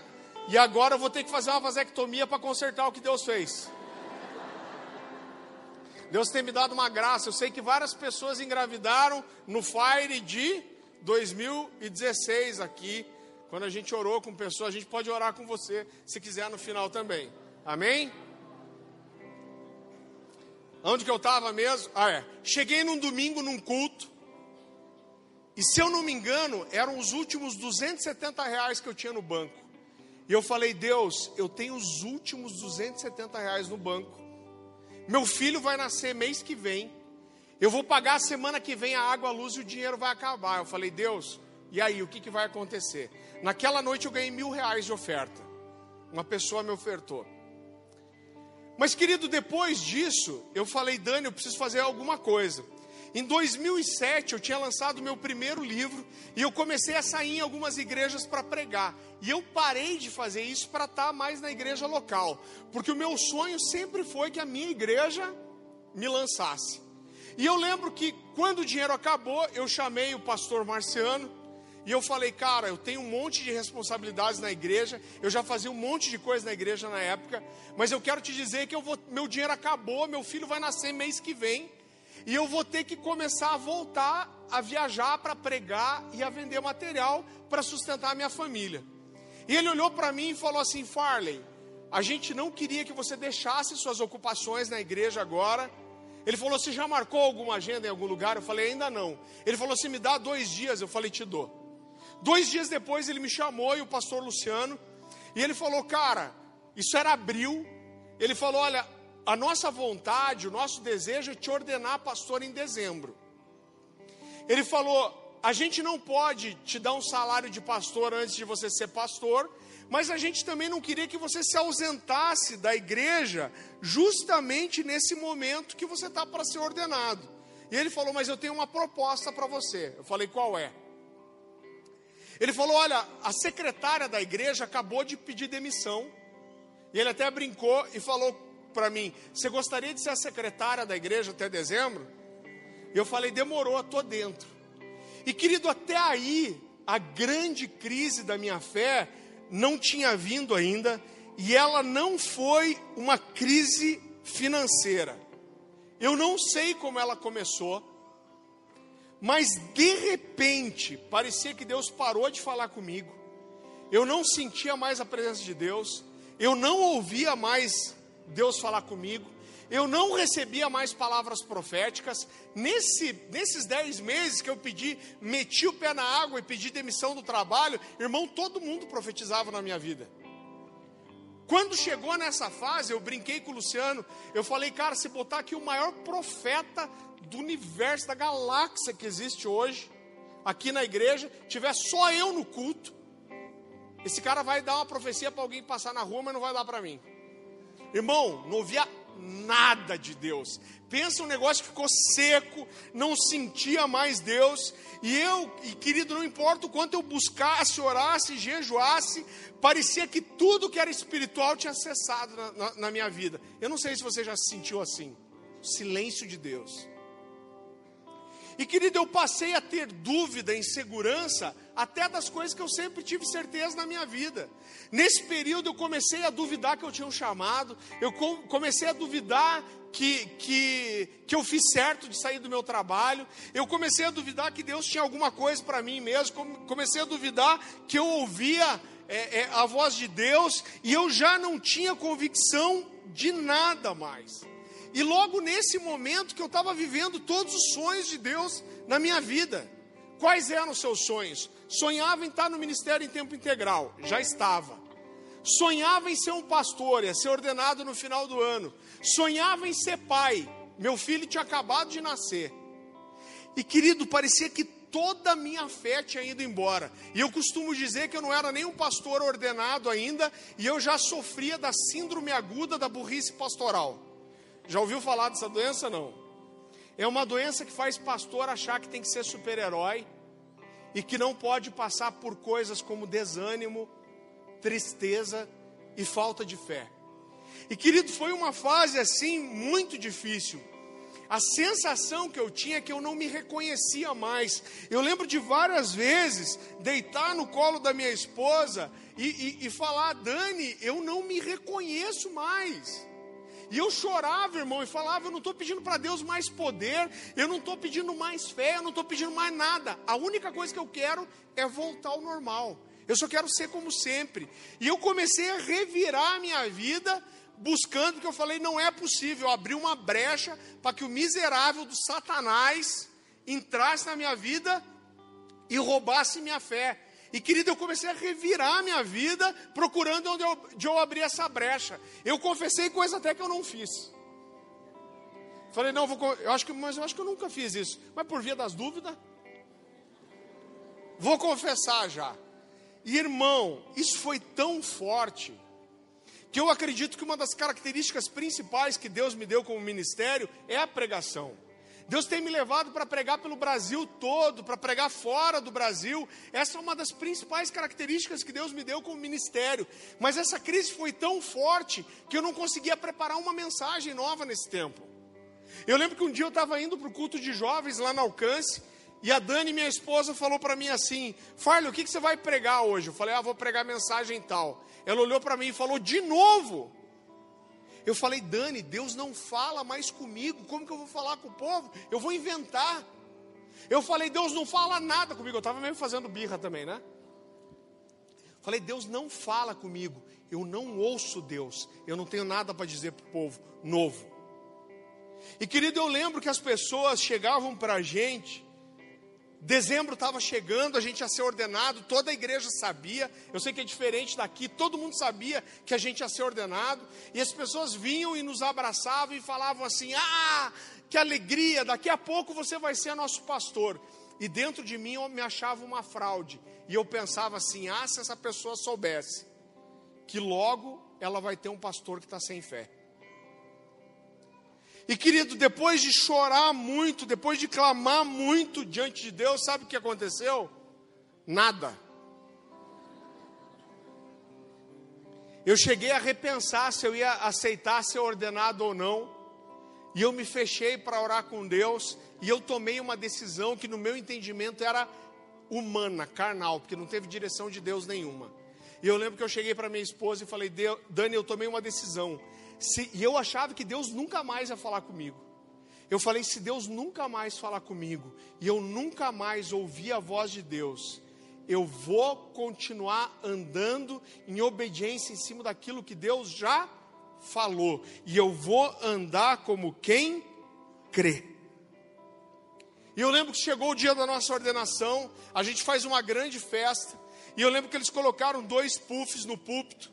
E agora eu vou ter que fazer uma vasectomia para consertar o que Deus fez. Deus tem me dado uma graça. Eu sei que várias pessoas engravidaram no Fire de 2016 aqui. Quando a gente orou com pessoas, a gente pode orar com você, se quiser no final também. Amém? Onde que eu estava mesmo? Ah, é. Cheguei num domingo num culto. E se eu não me engano, eram os últimos 270 reais que eu tinha no banco. E eu falei, Deus, eu tenho os últimos 270 reais no banco. Meu filho vai nascer mês que vem. Eu vou pagar a semana que vem a água, a luz e o dinheiro vai acabar. Eu falei, Deus, e aí, o que, que vai acontecer? Naquela noite eu ganhei mil reais de oferta. Uma pessoa me ofertou. Mas, querido, depois disso, eu falei, Dani, eu preciso fazer alguma coisa. Em 2007, eu tinha lançado meu primeiro livro e eu comecei a sair em algumas igrejas para pregar. E eu parei de fazer isso para estar tá mais na igreja local, porque o meu sonho sempre foi que a minha igreja me lançasse. E eu lembro que quando o dinheiro acabou, eu chamei o pastor Marciano e eu falei, cara, eu tenho um monte de responsabilidades na igreja, eu já fazia um monte de coisa na igreja na época, mas eu quero te dizer que eu vou, meu dinheiro acabou, meu filho vai nascer mês que vem, e eu vou ter que começar a voltar a viajar para pregar e a vender material para sustentar a minha família. E ele olhou para mim e falou assim: Farley, a gente não queria que você deixasse suas ocupações na igreja agora. Ele falou: Você já marcou alguma agenda em algum lugar? Eu falei: Ainda não. Ele falou: Se me dá dois dias. Eu falei: Te dou. Dois dias depois ele me chamou e o pastor Luciano, e ele falou: Cara, isso era abril. Ele falou: Olha, a nossa vontade, o nosso desejo é te ordenar pastor em dezembro. Ele falou: A gente não pode te dar um salário de pastor antes de você ser pastor, mas a gente também não queria que você se ausentasse da igreja justamente nesse momento que você está para ser ordenado. E ele falou: Mas eu tenho uma proposta para você. Eu falei: Qual é? Ele falou: Olha, a secretária da igreja acabou de pedir demissão. E ele até brincou e falou para mim: Você gostaria de ser a secretária da igreja até dezembro? Eu falei: Demorou, estou dentro. E querido, até aí, a grande crise da minha fé não tinha vindo ainda. E ela não foi uma crise financeira. Eu não sei como ela começou. Mas de repente, parecia que Deus parou de falar comigo. eu não sentia mais a presença de Deus, eu não ouvia mais Deus falar comigo, eu não recebia mais palavras proféticas. Nesse, nesses dez meses que eu pedi, meti o pé na água e pedi demissão do trabalho, irmão, todo mundo profetizava na minha vida. Quando chegou nessa fase, eu brinquei com o Luciano, eu falei, cara, se botar aqui o maior profeta do universo, da galáxia que existe hoje, aqui na igreja, tiver só eu no culto, esse cara vai dar uma profecia para alguém passar na rua, mas não vai dar para mim. Irmão, não ouvia nada de Deus. Pensa um negócio que ficou seco, não sentia mais Deus. E eu, e querido, não importa o quanto eu buscasse, orasse, jejuasse, parecia que tudo que era espiritual tinha cessado na, na, na minha vida. Eu não sei se você já se sentiu assim. Silêncio de Deus. E querido, eu passei a ter dúvida, insegurança, até das coisas que eu sempre tive certeza na minha vida. Nesse período eu comecei a duvidar que eu tinha um chamado, eu comecei a duvidar que, que, que eu fiz certo de sair do meu trabalho, eu comecei a duvidar que Deus tinha alguma coisa para mim mesmo, comecei a duvidar que eu ouvia é, é, a voz de Deus e eu já não tinha convicção de nada mais. E logo nesse momento que eu estava vivendo todos os sonhos de Deus na minha vida. Quais eram os seus sonhos? Sonhava em estar no ministério em tempo integral, já estava. Sonhava em ser um pastor, ia ser ordenado no final do ano. Sonhava em ser pai, meu filho tinha acabado de nascer. E querido, parecia que toda a minha fé tinha ido embora. E eu costumo dizer que eu não era nem um pastor ordenado ainda, e eu já sofria da síndrome aguda da burrice pastoral. Já ouviu falar dessa doença? Não. É uma doença que faz pastor achar que tem que ser super-herói e que não pode passar por coisas como desânimo, tristeza e falta de fé. E querido, foi uma fase assim muito difícil. A sensação que eu tinha é que eu não me reconhecia mais. Eu lembro de várias vezes deitar no colo da minha esposa e, e, e falar: Dani, eu não me reconheço mais. E eu chorava, irmão, e falava: Eu não estou pedindo para Deus mais poder, eu não estou pedindo mais fé, eu não estou pedindo mais nada. A única coisa que eu quero é voltar ao normal. Eu só quero ser como sempre. E eu comecei a revirar a minha vida, buscando, porque eu falei: Não é possível. Eu abri uma brecha para que o miserável do Satanás entrasse na minha vida e roubasse minha fé. E querido, eu comecei a revirar minha vida, procurando onde eu, de eu abrir essa brecha. Eu confessei coisa até que eu não fiz. Falei, não, vou, eu acho que, mas eu acho que eu nunca fiz isso. Mas por via das dúvidas, vou confessar já. Irmão, isso foi tão forte que eu acredito que uma das características principais que Deus me deu como ministério é a pregação. Deus tem me levado para pregar pelo Brasil todo, para pregar fora do Brasil. Essa é uma das principais características que Deus me deu como ministério. Mas essa crise foi tão forte que eu não conseguia preparar uma mensagem nova nesse tempo. Eu lembro que um dia eu estava indo para o culto de jovens lá no Alcance. E a Dani, minha esposa, falou para mim assim: Farley, o que, que você vai pregar hoje? Eu falei: Ah, vou pregar mensagem tal. Ela olhou para mim e falou: De novo? Eu falei, Dani, Deus não fala mais comigo. Como que eu vou falar com o povo? Eu vou inventar. Eu falei, Deus não fala nada comigo. Eu estava mesmo fazendo birra também, né? Falei, Deus não fala comigo. Eu não ouço Deus. Eu não tenho nada para dizer para o povo novo. E querido, eu lembro que as pessoas chegavam para a gente Dezembro estava chegando, a gente ia ser ordenado, toda a igreja sabia. Eu sei que é diferente daqui, todo mundo sabia que a gente ia ser ordenado. E as pessoas vinham e nos abraçavam e falavam assim: Ah, que alegria, daqui a pouco você vai ser nosso pastor. E dentro de mim eu me achava uma fraude. E eu pensava assim: Ah, se essa pessoa soubesse que logo ela vai ter um pastor que está sem fé. E querido, depois de chorar muito, depois de clamar muito diante de Deus, sabe o que aconteceu? Nada. Eu cheguei a repensar se eu ia aceitar ser ordenado ou não. E eu me fechei para orar com Deus. E eu tomei uma decisão que, no meu entendimento, era humana, carnal, porque não teve direção de Deus nenhuma. E eu lembro que eu cheguei para minha esposa e falei: Dani, eu tomei uma decisão. Se, e eu achava que Deus nunca mais ia falar comigo. Eu falei: se Deus nunca mais falar comigo, e eu nunca mais ouvir a voz de Deus, eu vou continuar andando em obediência em cima daquilo que Deus já falou, e eu vou andar como quem crê. E eu lembro que chegou o dia da nossa ordenação, a gente faz uma grande festa, e eu lembro que eles colocaram dois puffs no púlpito.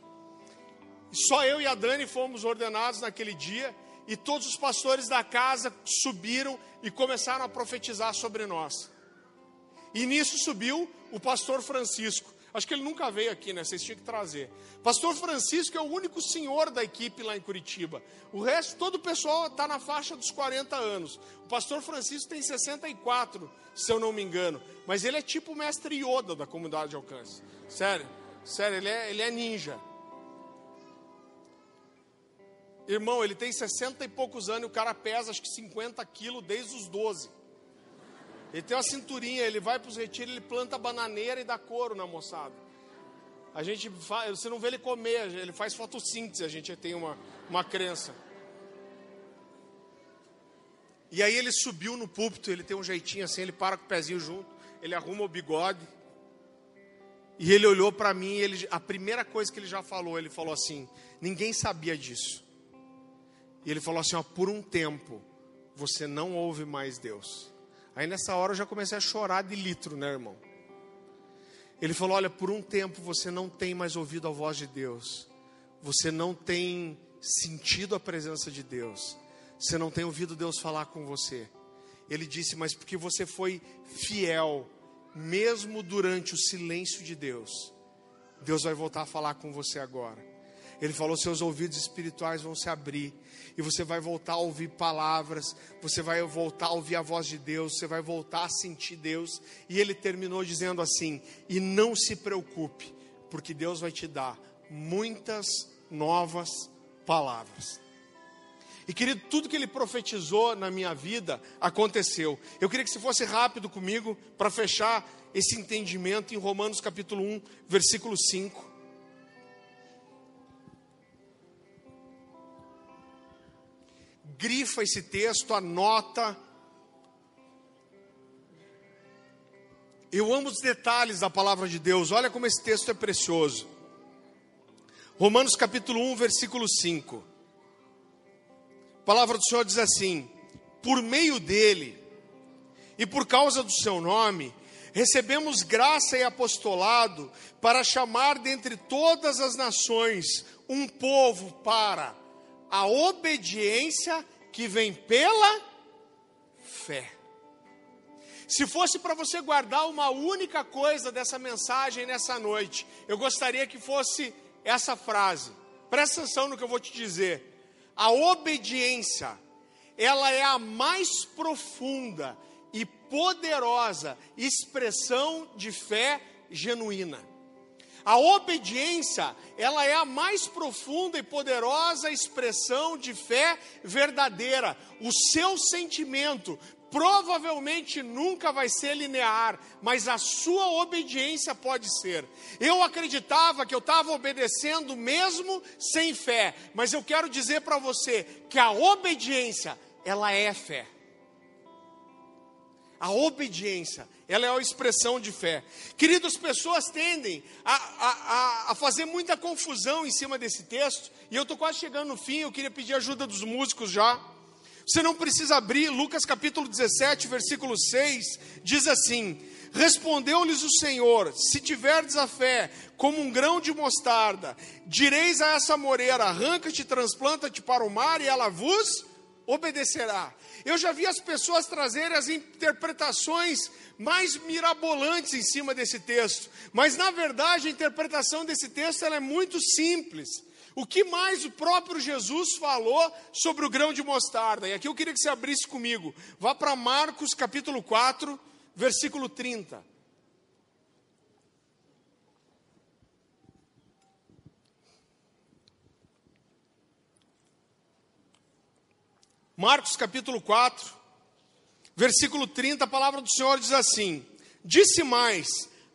Só eu e a Dani fomos ordenados naquele dia, e todos os pastores da casa subiram e começaram a profetizar sobre nós. E nisso subiu o pastor Francisco. Acho que ele nunca veio aqui, né? Vocês tinham que trazer. Pastor Francisco é o único senhor da equipe lá em Curitiba. O resto, todo o pessoal está na faixa dos 40 anos. O pastor Francisco tem 64, se eu não me engano. Mas ele é tipo o mestre Yoda da comunidade de alcance. Sério, sério, ele é, ele é ninja. Irmão, ele tem 60 e poucos anos e o cara pesa acho que 50 quilos desde os 12. Ele tem uma cinturinha, ele vai para os retiros, ele planta bananeira e dá couro na moçada. A gente faz, você não vê ele comer, ele faz fotossíntese, a gente tem uma, uma crença. E aí ele subiu no púlpito, ele tem um jeitinho assim, ele para com o pezinho junto, ele arruma o bigode. E ele olhou para mim, ele, a primeira coisa que ele já falou, ele falou assim: ninguém sabia disso. E ele falou assim: ó, por um tempo você não ouve mais Deus. Aí nessa hora eu já comecei a chorar de litro, né, irmão? Ele falou: Olha, por um tempo você não tem mais ouvido a voz de Deus, você não tem sentido a presença de Deus, você não tem ouvido Deus falar com você. Ele disse: Mas porque você foi fiel, mesmo durante o silêncio de Deus, Deus vai voltar a falar com você agora. Ele falou: seus ouvidos espirituais vão se abrir e você vai voltar a ouvir palavras, você vai voltar a ouvir a voz de Deus, você vai voltar a sentir Deus. E ele terminou dizendo assim: e não se preocupe, porque Deus vai te dar muitas novas palavras. E querido, tudo que ele profetizou na minha vida aconteceu. Eu queria que você fosse rápido comigo para fechar esse entendimento em Romanos capítulo 1, versículo 5. Grifa esse texto, anota. Eu amo os detalhes da palavra de Deus, olha como esse texto é precioso. Romanos capítulo 1, versículo 5. A palavra do Senhor diz assim: Por meio dele e por causa do seu nome, recebemos graça e apostolado para chamar dentre todas as nações um povo para a obediência que vem pela fé. Se fosse para você guardar uma única coisa dessa mensagem nessa noite, eu gostaria que fosse essa frase. Presta atenção no que eu vou te dizer. A obediência, ela é a mais profunda e poderosa expressão de fé genuína. A obediência, ela é a mais profunda e poderosa expressão de fé verdadeira. O seu sentimento provavelmente nunca vai ser linear, mas a sua obediência pode ser. Eu acreditava que eu estava obedecendo mesmo sem fé, mas eu quero dizer para você que a obediência, ela é fé. A obediência, ela é a expressão de fé. Queridos, pessoas tendem a, a, a fazer muita confusão em cima desse texto, e eu estou quase chegando no fim, eu queria pedir ajuda dos músicos já. Você não precisa abrir, Lucas capítulo 17, versículo 6, diz assim: Respondeu-lhes o Senhor: Se tiverdes a fé como um grão de mostarda, direis a essa moreira: arranca-te, transplanta-te para o mar, e ela vos obedecerá. Eu já vi as pessoas trazerem as interpretações mais mirabolantes em cima desse texto, mas na verdade a interpretação desse texto é muito simples. O que mais o próprio Jesus falou sobre o grão de mostarda? E aqui eu queria que você abrisse comigo. Vá para Marcos capítulo 4, versículo 30. Marcos capítulo 4, versículo 30, a palavra do Senhor diz assim: Disse mais: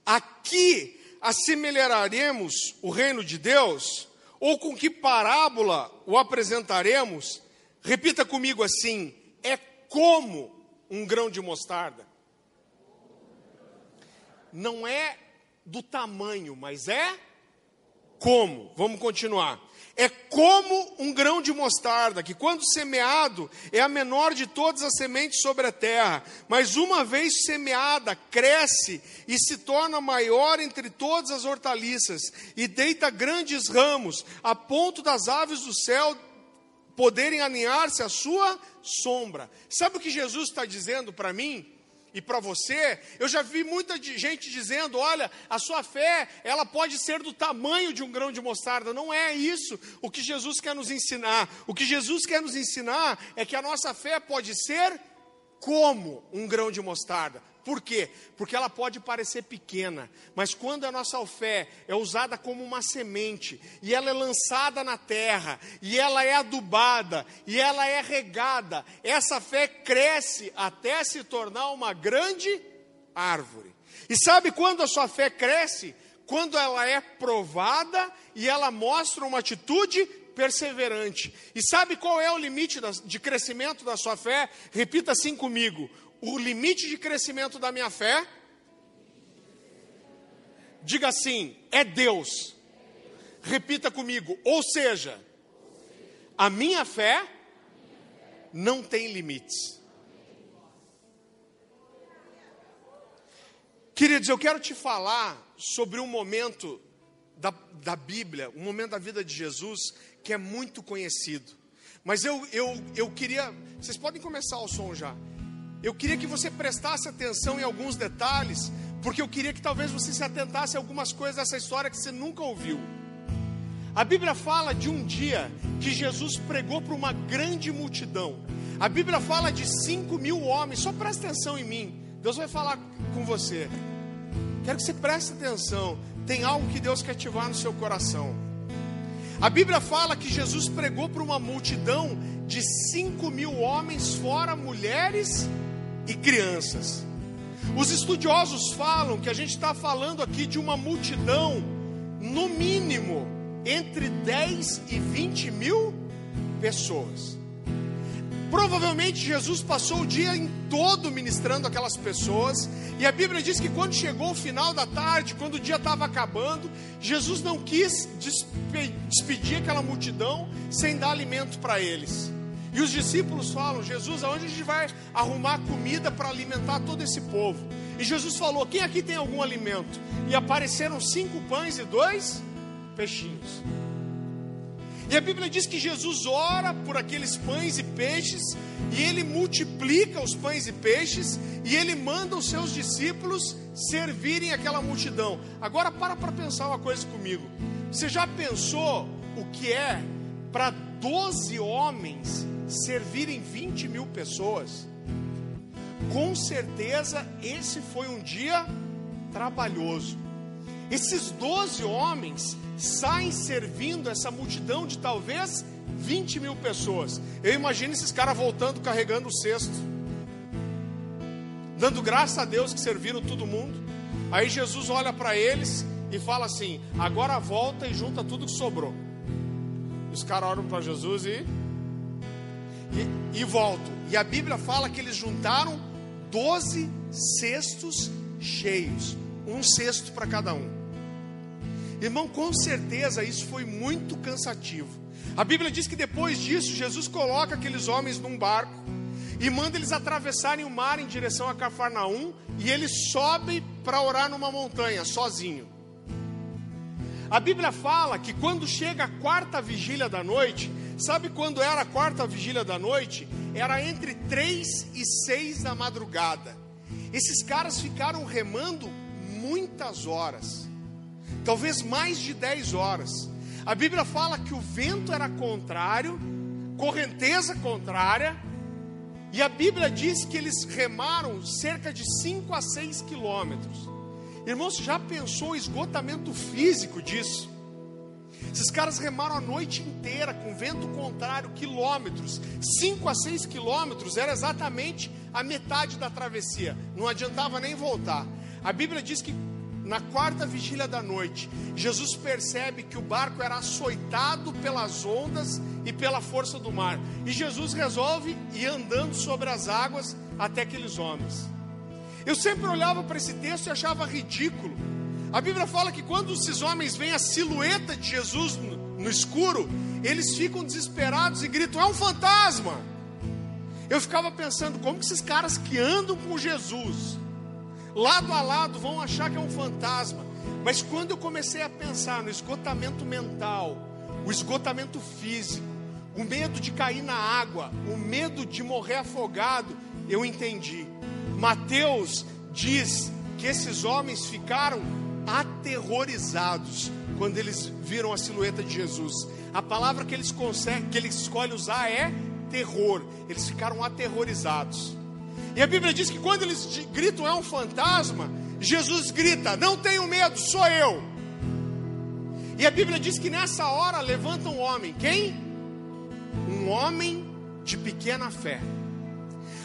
Aqui assemelharemos o reino de Deus, ou com que parábola o apresentaremos? Repita comigo assim: é como um grão de mostarda. Não é do tamanho, mas é como. Vamos continuar. É como um grão de mostarda, que quando semeado é a menor de todas as sementes sobre a terra, mas uma vez semeada, cresce e se torna maior entre todas as hortaliças, e deita grandes ramos, a ponto das aves do céu poderem aninhar-se à sua sombra. Sabe o que Jesus está dizendo para mim? E para você, eu já vi muita gente dizendo: olha, a sua fé, ela pode ser do tamanho de um grão de mostarda. Não é isso o que Jesus quer nos ensinar. O que Jesus quer nos ensinar é que a nossa fé pode ser como um grão de mostarda. Por quê? Porque ela pode parecer pequena, mas quando a nossa fé é usada como uma semente, e ela é lançada na terra, e ela é adubada, e ela é regada, essa fé cresce até se tornar uma grande árvore. E sabe quando a sua fé cresce? Quando ela é provada e ela mostra uma atitude perseverante. E sabe qual é o limite de crescimento da sua fé? Repita assim comigo: o limite de crescimento da minha fé, diga assim: é Deus. Repita comigo, ou seja, a minha fé não tem limites. Queridos, eu quero te falar sobre um momento da, da Bíblia, um momento da vida de Jesus que é muito conhecido. Mas eu, eu, eu queria. Vocês podem começar o som já. Eu queria que você prestasse atenção em alguns detalhes, porque eu queria que talvez você se atentasse a algumas coisas dessa história que você nunca ouviu. A Bíblia fala de um dia que Jesus pregou para uma grande multidão. A Bíblia fala de 5 mil homens, só presta atenção em mim. Deus vai falar com você. Quero que você preste atenção. Tem algo que Deus quer ativar no seu coração. A Bíblia fala que Jesus pregou para uma multidão de 5 mil homens, fora mulheres e crianças. Os estudiosos falam que a gente está falando aqui de uma multidão, no mínimo, entre 10 e 20 mil pessoas. Provavelmente Jesus passou o dia em todo ministrando aquelas pessoas, e a Bíblia diz que quando chegou o final da tarde, quando o dia estava acabando, Jesus não quis despedir aquela multidão sem dar alimento para eles. E os discípulos falam: Jesus, aonde a gente vai arrumar comida para alimentar todo esse povo? E Jesus falou: Quem aqui tem algum alimento? E apareceram cinco pães e dois peixinhos. E a Bíblia diz que Jesus ora por aqueles pães e peixes, e ele multiplica os pães e peixes, e ele manda os seus discípulos servirem aquela multidão. Agora para para pensar uma coisa comigo. Você já pensou o que é para 12 homens servirem 20 mil pessoas, com certeza esse foi um dia trabalhoso. Esses 12 homens saem servindo essa multidão de talvez 20 mil pessoas. Eu imagino esses caras voltando carregando o cesto, dando graças a Deus que serviram todo mundo. Aí Jesus olha para eles e fala assim: agora volta e junta tudo que sobrou. Os caras olham para Jesus e e, e volto. E a Bíblia fala que eles juntaram 12 cestos cheios, um cesto para cada um. Irmão, com certeza isso foi muito cansativo. A Bíblia diz que depois disso, Jesus coloca aqueles homens num barco e manda eles atravessarem o mar em direção a Cafarnaum e ele sobe para orar numa montanha sozinho. A Bíblia fala que quando chega a quarta vigília da noite, Sabe quando era a quarta vigília da noite? Era entre três e seis da madrugada. Esses caras ficaram remando muitas horas, talvez mais de dez horas. A Bíblia fala que o vento era contrário, correnteza contrária, e a Bíblia diz que eles remaram cerca de 5 a 6 quilômetros. Irmãos, já pensou o esgotamento físico disso? Esses caras remaram a noite inteira com vento contrário, quilômetros, 5 a 6 quilômetros, era exatamente a metade da travessia, não adiantava nem voltar. A Bíblia diz que na quarta vigília da noite, Jesus percebe que o barco era açoitado pelas ondas e pela força do mar, e Jesus resolve ir andando sobre as águas até aqueles homens. Eu sempre olhava para esse texto e achava ridículo A Bíblia fala que quando esses homens veem a silhueta de Jesus no, no escuro, eles ficam desesperados e gritam: É um fantasma! Eu ficava pensando, como que esses caras que andam com Jesus, lado a lado, vão achar que é um fantasma? Mas quando eu comecei a pensar no esgotamento mental, o esgotamento físico, o medo de cair na água, o medo de morrer afogado, eu entendi. Mateus diz que esses homens ficaram aterrorizados quando eles viram a silhueta de Jesus. A palavra que eles conseguem, que eles escolhem usar é terror. Eles ficaram aterrorizados. E a Bíblia diz que quando eles gritam é um fantasma, Jesus grita: "Não tenho medo, sou eu". E a Bíblia diz que nessa hora levanta um homem. Quem? Um homem de pequena fé.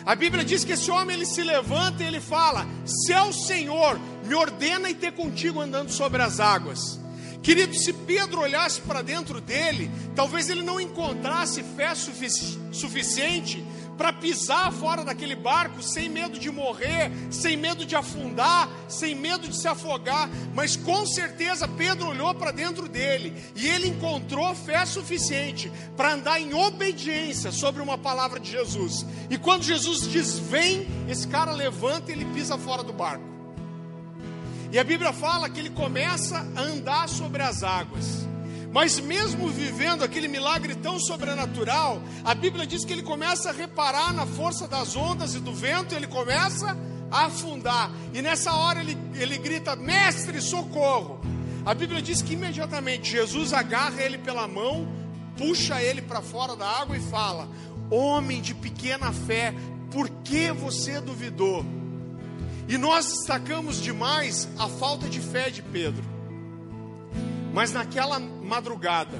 A Bíblia diz que esse homem ele se levanta e ele fala: Se o Senhor, me ordena e ter contigo andando sobre as águas. Querido, se Pedro olhasse para dentro dele, talvez ele não encontrasse fé sufici suficiente para pisar fora daquele barco sem medo de morrer, sem medo de afundar, sem medo de se afogar, mas com certeza Pedro olhou para dentro dele e ele encontrou fé suficiente para andar em obediência sobre uma palavra de Jesus. E quando Jesus diz vem, esse cara levanta e ele pisa fora do barco. E a Bíblia fala que ele começa a andar sobre as águas. Mas mesmo vivendo aquele milagre tão sobrenatural, a Bíblia diz que ele começa a reparar na força das ondas e do vento, e ele começa a afundar. E nessa hora ele, ele grita: Mestre, socorro! A Bíblia diz que imediatamente Jesus agarra ele pela mão, puxa ele para fora da água e fala: Homem de pequena fé, por que você duvidou? E nós destacamos demais a falta de fé de Pedro. Mas naquela madrugada,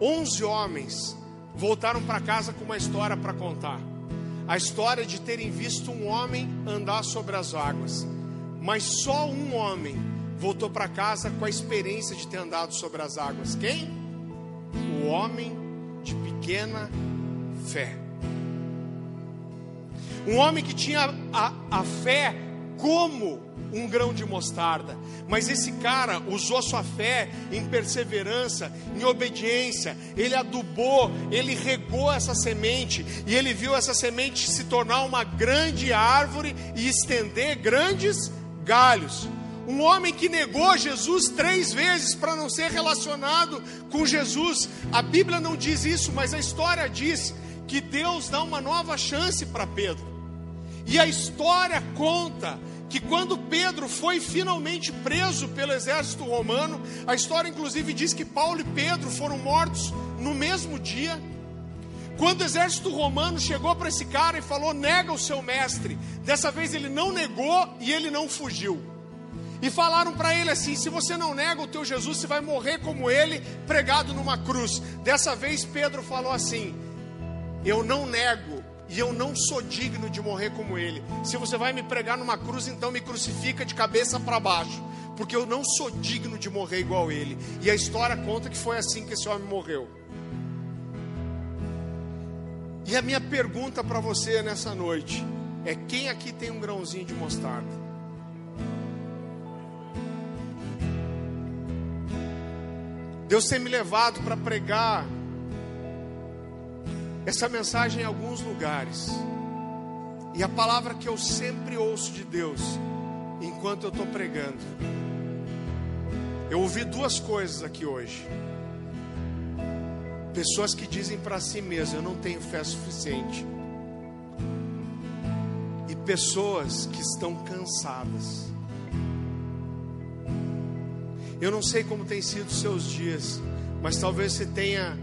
onze homens voltaram para casa com uma história para contar. A história de terem visto um homem andar sobre as águas. Mas só um homem voltou para casa com a experiência de ter andado sobre as águas. Quem? O homem de pequena fé. Um homem que tinha a, a fé como um grão de mostarda. Mas esse cara usou sua fé em perseverança, em obediência. Ele adubou, ele regou essa semente e ele viu essa semente se tornar uma grande árvore e estender grandes galhos. Um homem que negou Jesus três vezes para não ser relacionado com Jesus. A Bíblia não diz isso, mas a história diz que Deus dá uma nova chance para Pedro. E a história conta que quando Pedro foi finalmente preso pelo exército romano, a história inclusive diz que Paulo e Pedro foram mortos no mesmo dia. Quando o exército romano chegou para esse cara e falou: nega o seu mestre, dessa vez ele não negou e ele não fugiu. E falaram para ele assim: se você não nega o teu Jesus, você vai morrer como ele, pregado numa cruz. Dessa vez Pedro falou assim: eu não nego e eu não sou digno de morrer como ele. Se você vai me pregar numa cruz, então me crucifica de cabeça para baixo, porque eu não sou digno de morrer igual ele. E a história conta que foi assim que esse homem morreu. E a minha pergunta para você nessa noite é: quem aqui tem um grãozinho de mostarda? Deus tem me levado para pregar essa mensagem em alguns lugares. E a palavra que eu sempre ouço de Deus, enquanto eu estou pregando, eu ouvi duas coisas aqui hoje. Pessoas que dizem para si mesmas: Eu não tenho fé suficiente. E pessoas que estão cansadas. Eu não sei como tem sido seus dias, mas talvez você tenha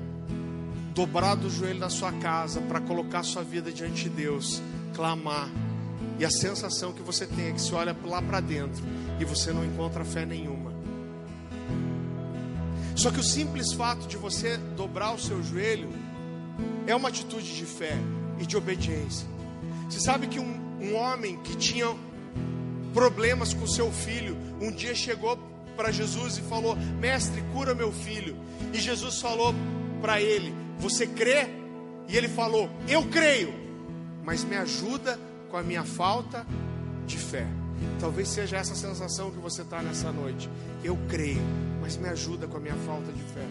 dobrado o joelho na sua casa para colocar sua vida diante de Deus, clamar. E a sensação que você tem é que você olha lá para dentro e você não encontra fé nenhuma. Só que o simples fato de você dobrar o seu joelho é uma atitude de fé e de obediência. Você sabe que um, um homem que tinha problemas com seu filho, um dia chegou para Jesus e falou: Mestre, cura meu filho. E Jesus falou para ele: você crê? E ele falou: Eu creio, mas me ajuda com a minha falta de fé. Talvez seja essa sensação que você está nessa noite. Eu creio, mas me ajuda com a minha falta de fé.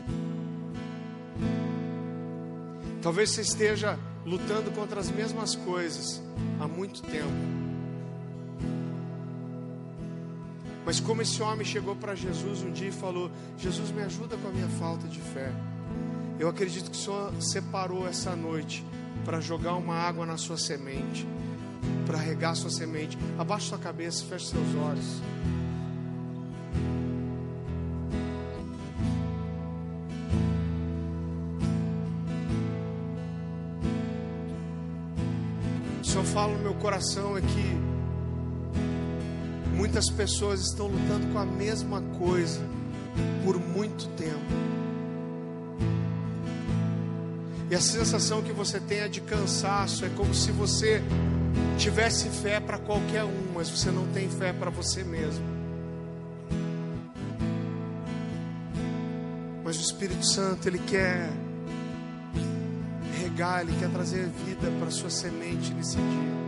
Talvez você esteja lutando contra as mesmas coisas há muito tempo. Mas como esse homem chegou para Jesus um dia e falou: Jesus, me ajuda com a minha falta de fé. Eu acredito que o Senhor separou essa noite para jogar uma água na sua semente, para regar sua semente. Abaixe sua cabeça, feche seus olhos. O Senhor fala no meu coração é que muitas pessoas estão lutando com a mesma coisa por muito tempo. E a sensação que você tem é de cansaço, é como se você tivesse fé para qualquer um, mas você não tem fé para você mesmo. Mas o Espírito Santo, ele quer regar, ele quer trazer vida para sua semente nesse dia.